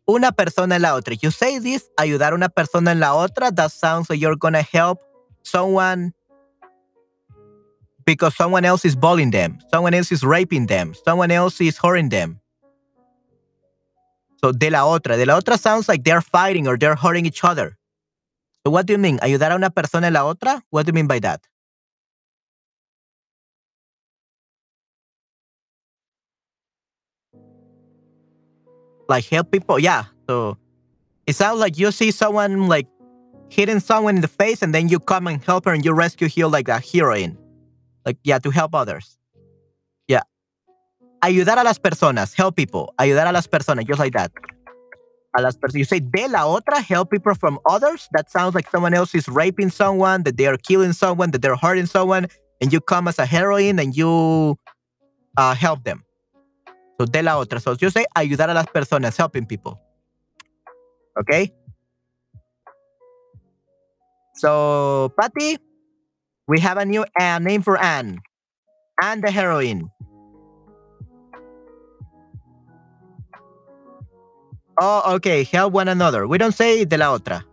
una persona en la otra. You say this, ayudar una persona en la otra, that sounds like you're gonna help someone because someone else is bullying them, someone else is raping them, someone else is hurting them. So, de la otra. De la otra sounds like they're fighting or they're hurting each other. So, what do you mean? ¿Ayudar a una persona en la otra? What do you mean by that? Like help people? Yeah. So, it sounds like you see someone like hitting someone in the face and then you come and help her and you rescue her like a heroine. Like, yeah, to help others. Ayudar a las personas, help people. Ayudar a las personas, just like that. A las personas. You say de la otra, help people from others. That sounds like someone else is raping someone, that they are killing someone, that they're hurting someone, and you come as a heroine and you uh, help them. So de la otra. So you say ayudar a las personas, helping people. Okay? So, Patty, we have a new uh, name for Anne. Anne the heroine. Oh, okay. Help one another. We don't say de la otra.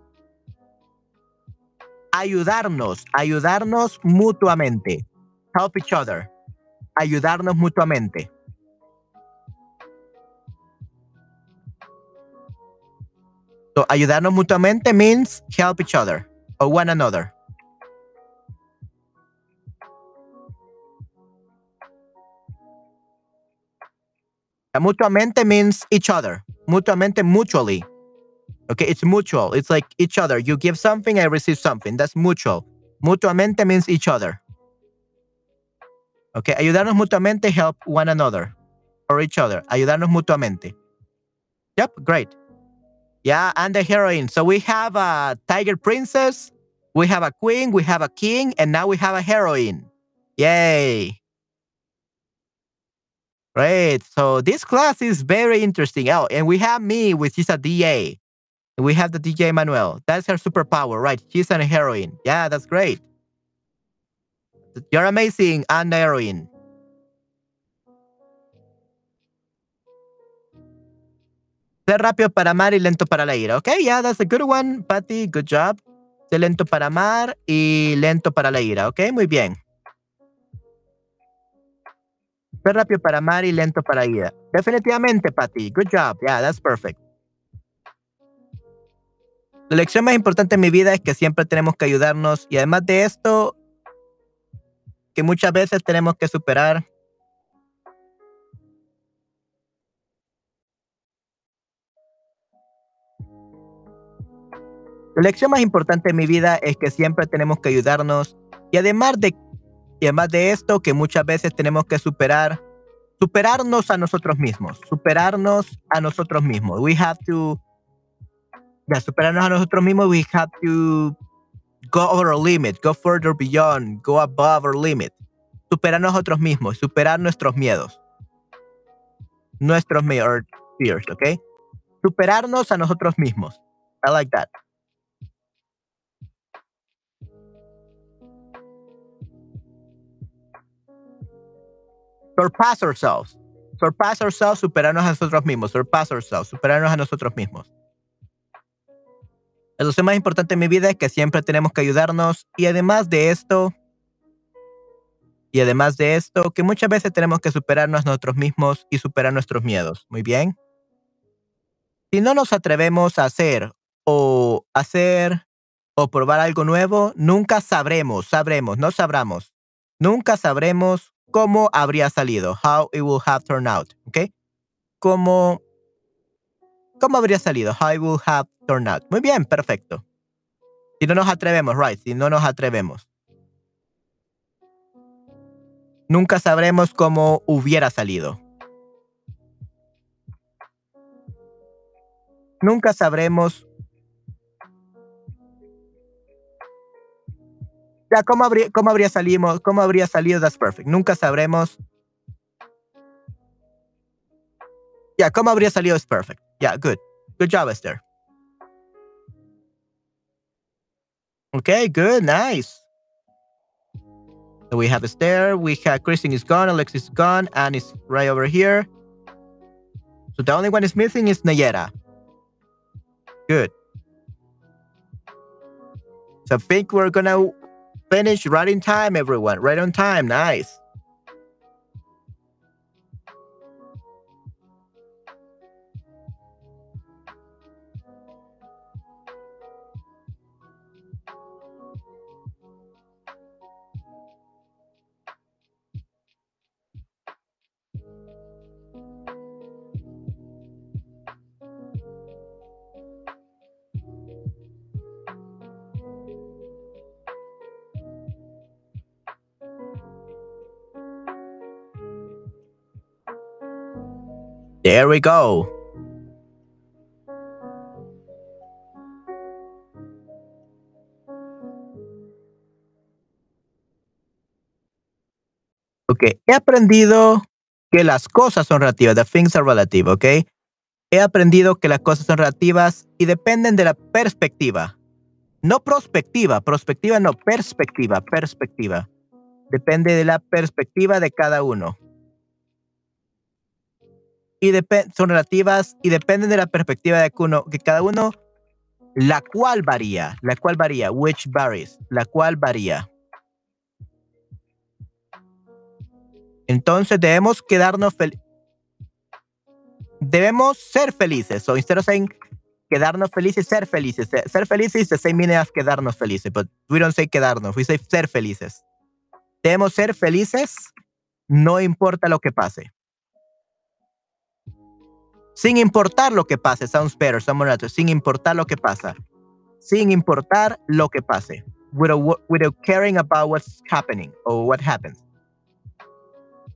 Ayudarnos. Ayudarnos mutuamente. Help each other. Ayudarnos mutuamente. So, ayudarnos mutuamente means help each other or one another. Mutuamente means each other. Mutuamente, mutually. Okay, it's mutual. It's like each other. You give something, I receive something. That's mutual. Mutuamente means each other. Okay, ayudarnos mutuamente, help one another or each other. Ayudarnos mutuamente. Yep, great. Yeah, and the heroine. So we have a tiger princess, we have a queen, we have a king, and now we have a heroine. Yay. Great. So this class is very interesting. Oh, and we have me, which is a DA. And we have the DJ Manuel. That's her superpower, right? She's an heroine. Yeah, that's great. You're amazing, and heroine. Ser rápido para amar y lento para la ira. Okay, yeah, that's a good one, Patty. Good job. Ser lento para amar y lento para la ira. Okay, muy bien. Fue rápido para amar y lento para ida. Definitivamente, Patty. Good job. Yeah, that's perfect. La lección más importante en mi vida es que siempre tenemos que ayudarnos y además de esto, que muchas veces tenemos que superar La lección más importante en mi vida es que siempre tenemos que ayudarnos y además de y además de esto, que muchas veces tenemos que superar, superarnos a nosotros mismos, superarnos a nosotros mismos. We have to, ya, superarnos a nosotros mismos, we have to go over our limit, go further beyond, go above our limit. Superar nosotros mismos, superar nuestros miedos. Nuestros fears, ¿ok? Superarnos a nosotros mismos. I like that. Surpass ourselves. Surpass ourselves, superarnos a nosotros mismos. Surpass ourselves, superarnos a nosotros mismos. Cosa más importante en mi vida es que siempre tenemos que ayudarnos y además de esto, y además de esto, que muchas veces tenemos que superarnos a nosotros mismos y superar nuestros miedos. Muy bien. Si no nos atrevemos a hacer o hacer o probar algo nuevo, nunca sabremos, sabremos, no sabramos. Nunca sabremos cómo habría salido, how it will have turned out, ¿ok? Cómo, cómo habría salido, how it will have turned out. Muy bien, perfecto. Si no nos atrevemos, right, si no nos atrevemos. Nunca sabremos cómo hubiera salido. Nunca sabremos Ya, ¿cómo habría, cómo habría salido? ¿Cómo habría salido That's Perfect? Nunca sabremos. Ya, ¿cómo habría salido That's Perfect? Yeah, good. Good job, Esther. Okay, good, nice. So we have Esther, we have Kristen is gone, Alexis is gone, and is right over here. So the only one is missing is Nayera. Good. So I think we're gonna Finish right in time, everyone. Right on time. Nice. There we go. Ok, he aprendido que las cosas son relativas. The things are relative, ok. He aprendido que las cosas son relativas y dependen de la perspectiva. No prospectiva, prospectiva no, perspectiva, perspectiva. Depende de la perspectiva de cada uno y son relativas y dependen de la perspectiva de uno, que cada uno, la cual varía, la cual varía, which varies, la cual varía. Entonces debemos quedarnos felices. Debemos ser felices. So instead of saying quedarnos felices, ser felices. Ser felices the same meaning as quedarnos felices, but we don't say quedarnos, we say ser felices. Debemos ser felices, no importa lo que pase sin importar lo que pase. Sounds better, someone Sin importar lo que pasa. Sin importar lo que pase. Without, without caring about what's happening or what happens.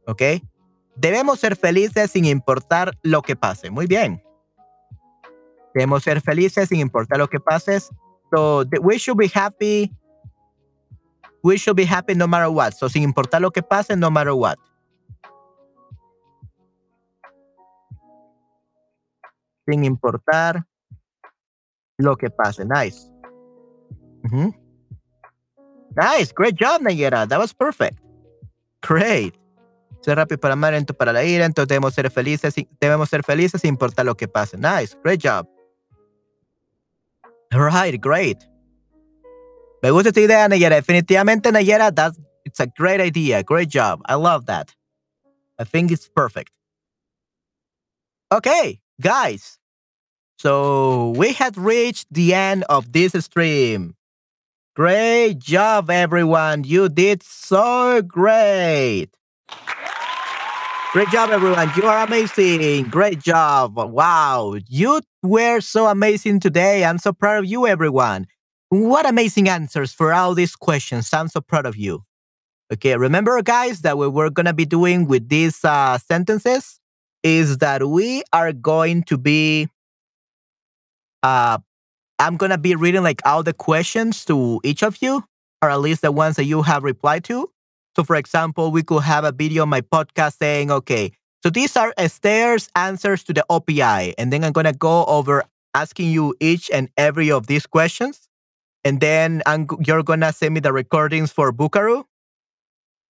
¿Ok? Debemos ser felices sin importar lo que pase. Muy bien. Debemos ser felices sin importar lo que pase. So we should be happy. We should be happy no matter what. So sin importar lo que pase, no matter what. Sin importar lo que pase. Nice. Nice. Great job, Nayera. That was perfect. Great. Ser rápido para amar, lento para la ira. Entonces debemos ser felices, debemos ser felices sin importar lo que pase. Nice. Great job. All right. Great. Me gusta esta idea, Nayera. Definitivamente, Nayera, that's, it's a great idea. Great job. I love that. I think it's perfect. Okay guys. So we had reached the end of this stream. Great job, everyone. You did so great. Great job, everyone. You are amazing. Great job. Wow. You were so amazing today. I'm so proud of you, everyone. What amazing answers for all these questions. I'm so proud of you. Okay, remember, guys, that we were going to be doing with these uh, sentences is that we are going to be, uh, I'm to be reading like all the questions to each of you, or at least the ones that you have replied to. So, for example, we could have a video on my podcast saying, okay, so these are Esther's answers to the OPI. And then I'm to go over asking you each and every of these questions. And then I'm, you're to send me the recordings for Bukaru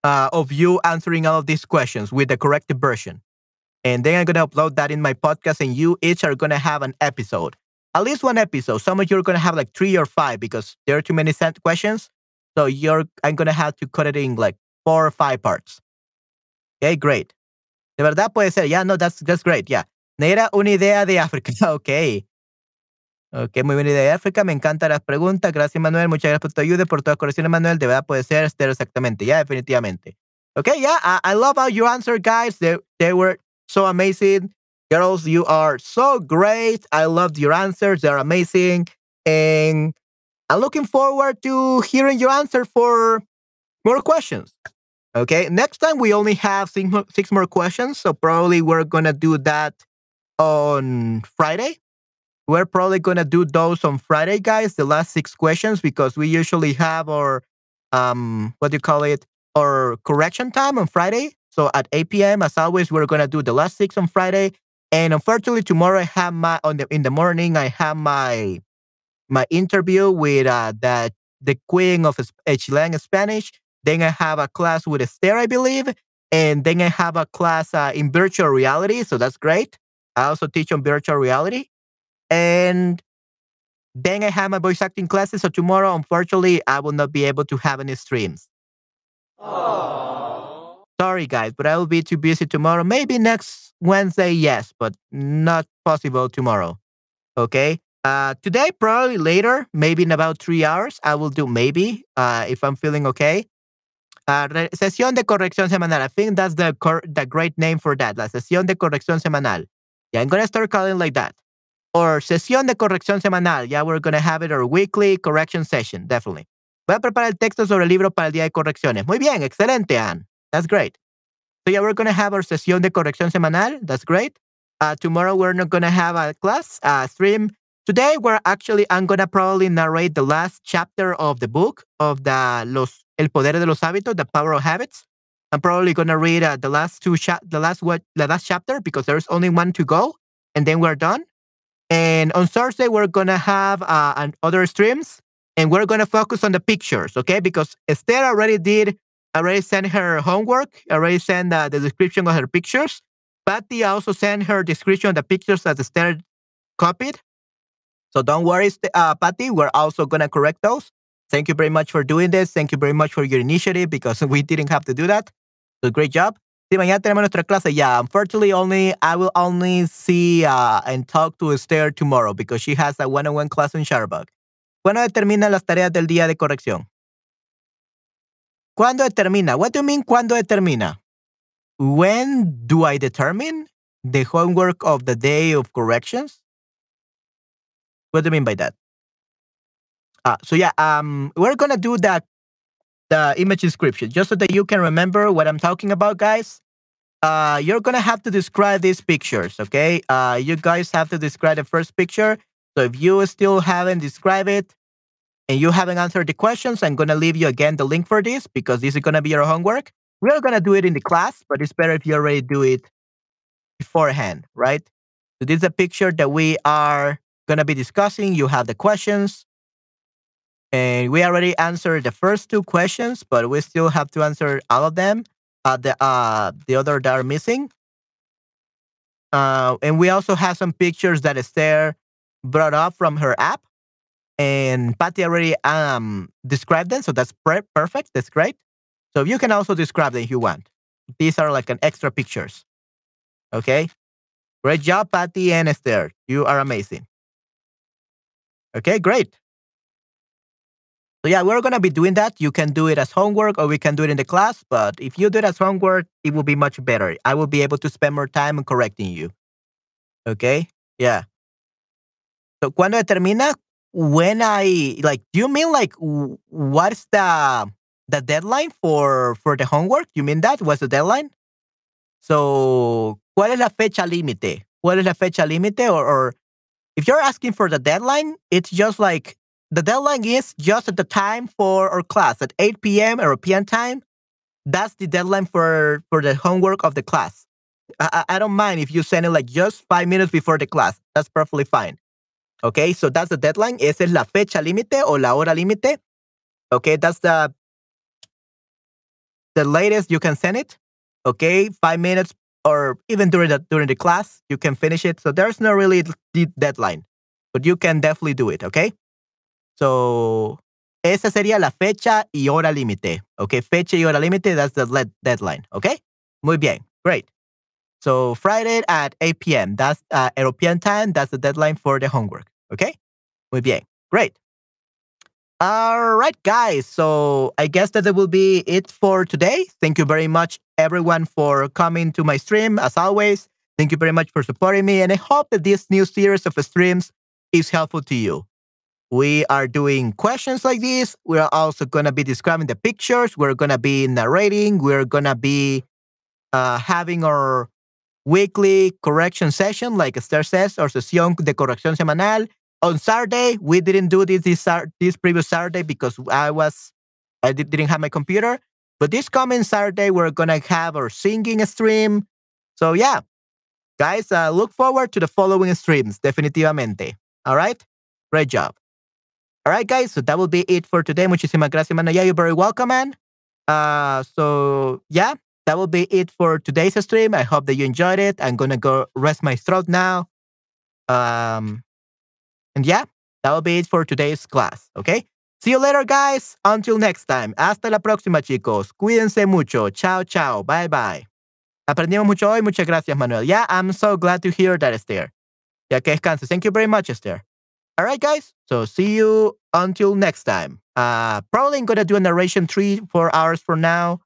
uh, of you answering all of these questions with the corrected version. And then I'm going to upload that in my podcast, and you each are going to have an episode, at least one episode. Some of you are going to have like three or five because there are too many sent questions. So you're, I'm going to have to cut it in like four or five parts. Okay, great. De verdad puede ser. Yeah, no, that's, that's great. Yeah. Era una idea de África. Okay. Ok, muy buena idea de África. Me encantan las preguntas. Gracias, Manuel. Muchas gracias por tu ayuda, por todas las correcciones, Manuel. De verdad puede ser exactamente. Ya, definitivamente. Okay, yeah, I, I love how you answered, guys. They, they were so amazing. Girls, you are so great. I loved your answers. They're amazing. And I'm looking forward to hearing your answer for more questions. Okay, next time we only have six more, questions. So probably we're going to do that on Friday. We're probably going to do those on Friday, guys, the last six questions, because we usually have our, um, what do you call it, our correction time on Friday. So at 8 p.m., as always, we're going to do the last six on Friday. And unfortunately, tomorrow I have my, on the, in the morning, I have my, my interview with uh, the, the queen of Chilean Spanish. Then I have a class with Esther, I believe. And then I have a class uh, in virtual reality. So that's great. I also teach on virtual reality. And then I have my voice acting classes. So tomorrow, unfortunately, I will not be able to have any streams. Aww. Sorry, guys, but I will be too busy tomorrow. Maybe next Wednesday, yes, but not possible tomorrow. Okay. Uh, today, probably later, maybe in about three hours, I will do maybe uh, if I'm feeling okay. Uh, sesión de corrección semanal. I think that's the the great name for that. La sesión de corrección semanal. Yeah, I'm gonna start calling like that or sesión de corrección semanal. Yeah, we're going to have it our weekly correction session, definitely. Voy a preparar el texto sobre el libro para el día de correcciones. Muy bien, excelente, Anne. That's great. So yeah, we're going to have our sesión de corrección semanal. That's great. Uh, tomorrow we're not going to have a class, uh, stream. Today we're actually, I'm going to probably narrate the last chapter of the book of the los El Poder de los Hábitos, The Power of Habits. I'm probably going to read uh, the last two, cha- the last what, the last chapter because there's only one to go, and then we're done. And on Thursday, we're going to have uh, other streams and we're going to focus on the pictures, okay? Because Esther already did, already sent her homework, already sent uh, the description of her pictures. Patty also sent her description of the pictures that Esther copied. So don't worry, uh, Patty, we're also going to correct those. Thank you very much for doing this. Thank you very much for your initiative because we didn't have to do that. So great job. Sí, mañana tenemos nuestra clase. Yeah, unfortunately, only I will only see uh, and talk to Esther tomorrow because she has a one-on-one class in Shutterbug. ¿Cuándo determina las tareas del día de corrección? ¿Cuándo determina? What do you mean cuándo determina? When do I determine the homework of the day of corrections? What do you mean by that? Uh, so yeah, um, we're gonna do that the image description just so that you can remember what I'm talking about, guys. Uh, you're gonna have to describe these pictures, okay? Uh, you guys have to describe the first picture. So if you still haven't described it and you haven't answered the questions, I'm gonna leave you again the link for this because this is gonna be your homework. We're gonna do it in the class, but it's better if you already do it beforehand, right? So this is a picture that we are gonna be discussing. You have the questions. And we already answered the first two questions, but we still have to answer all of them. Uh, the uh, the other that are missing. Uh, and we also have some pictures that Esther brought up from her app, and Patty already um described them, so that's perfect. That's great. So you can also describe them if you want. These are like an extra pictures. Okay, great job, Patty and Esther. You are amazing. Okay, great. So yeah, we're gonna be doing that. You can do it as homework or we can do it in the class. But if you do it as homework, it will be much better. I will be able to spend more time correcting you. Okay? Yeah. So, ¿Cuándo determina? When I like, do you mean like what's the the deadline for for the homework? You mean that? What's the deadline? So, ¿cuál es la fecha límite? ¿Cuál es la fecha límite? Or, or if you're asking for the deadline, it's just like the deadline is just at the time for our class at 8 p.m. European time. That's the deadline for for the homework of the class. I, I don't mind if you send it like just five minutes before the class. That's perfectly fine. Okay, so that's the deadline. Esa es la fecha límite o la hora límite. Okay, that's the the latest you can send it. Okay, five minutes or even during the during the class you can finish it. So there's no really deadline, but you can definitely do it. Okay, so esa sería la fecha y hora límite. Okay, fecha y hora límite. That's the deadline. Okay, muy bien, great. So Friday at 8 p.m. That's uh, European time. That's the deadline for the homework. Okay, muy bien, great. All right, guys. So I guess that that will be it for today. Thank you very much, everyone, for coming to my stream. As always, thank you very much for supporting me. And I hope that this new series of streams is helpful to you. We are doing questions like this. We're also going to be describing the pictures. We're going to be narrating. We're going to be uh, having our weekly correction session, like Esther says, or sesión de corrección semanal on Saturday, we didn't do this this, this previous Saturday because I was I didn't have my computer. But this coming Saturday, we're gonna have our singing stream. So yeah, guys, uh, look forward to the following streams. Definitivamente. All right, great job. All right, guys. So that will be it for today. Muchísimas gracias, man. Yeah, you're very welcome, man. Uh, so yeah, that will be it for today's stream. I hope that you enjoyed it. I'm gonna go rest my throat now. Um, and yeah, that will be it for today's class, okay? See you later, guys. Until next time. Hasta la próxima, chicos. Cuídense mucho. Chao, chao. Bye, bye. Aprendimos mucho hoy. Muchas gracias, Manuel. Yeah, I'm so glad to hear that, Esther. Ya que descanses. Thank you very much, Esther. All right, guys. So see you until next time. Uh, probably I'm to do a narration three, four hours from now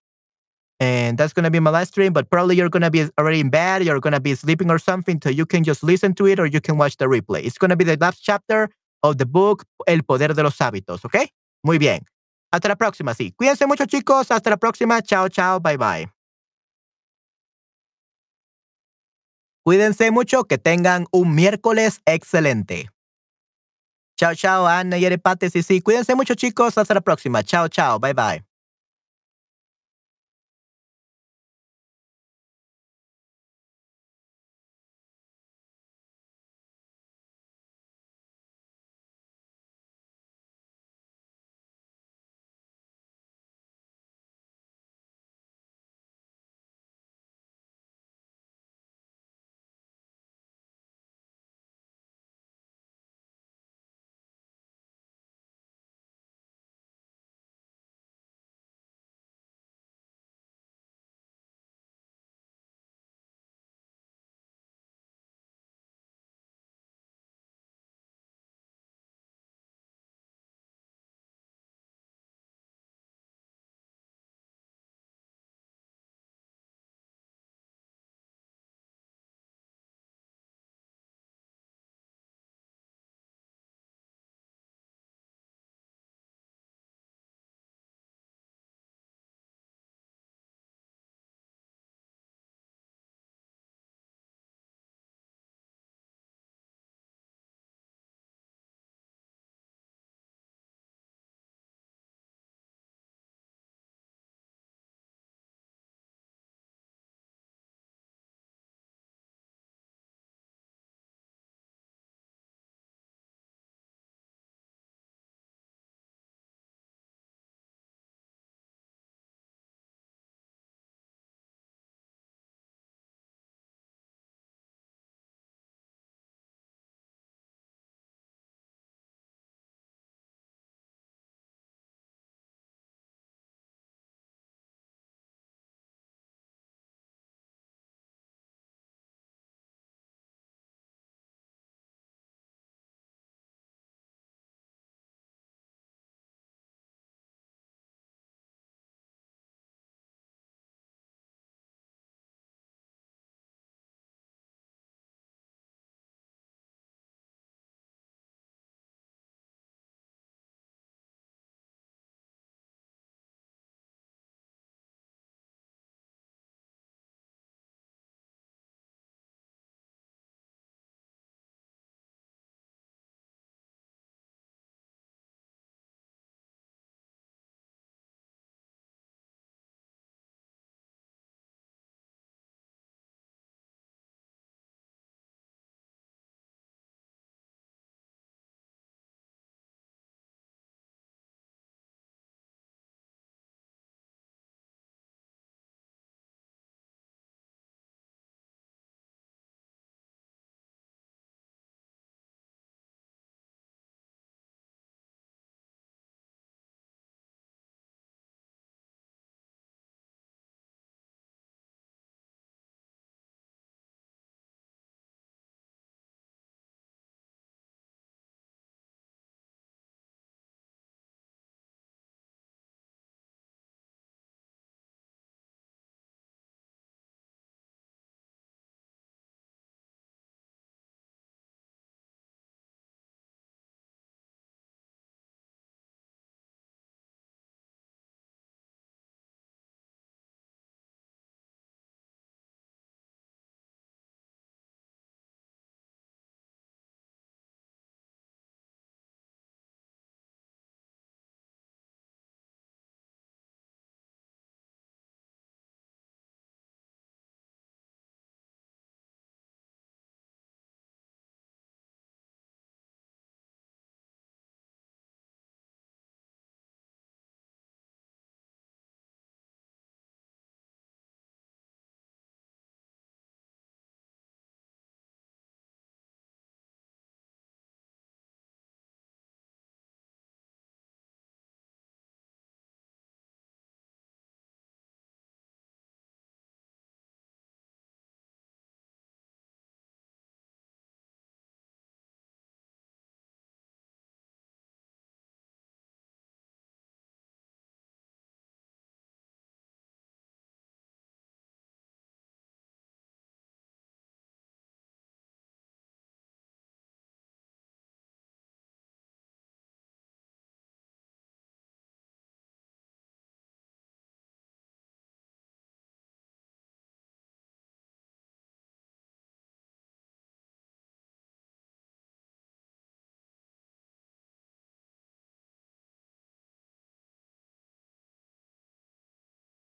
and that's to be my live stream but probably you're to be already in bed you're to be sleeping or something so you can just listen to it or you can watch the replay. It's to be the last chapter of the book El Poder de los Hábitos ¿ok? muy bien. Hasta la próxima sí. Cuídense mucho chicos. Hasta la próxima. Chao chao. Bye bye. Cuídense mucho. Que tengan un miércoles excelente. Chao chao Ana y Erepate. Sí sí. Cuídense mucho chicos. Hasta la próxima. Chao chao. Bye bye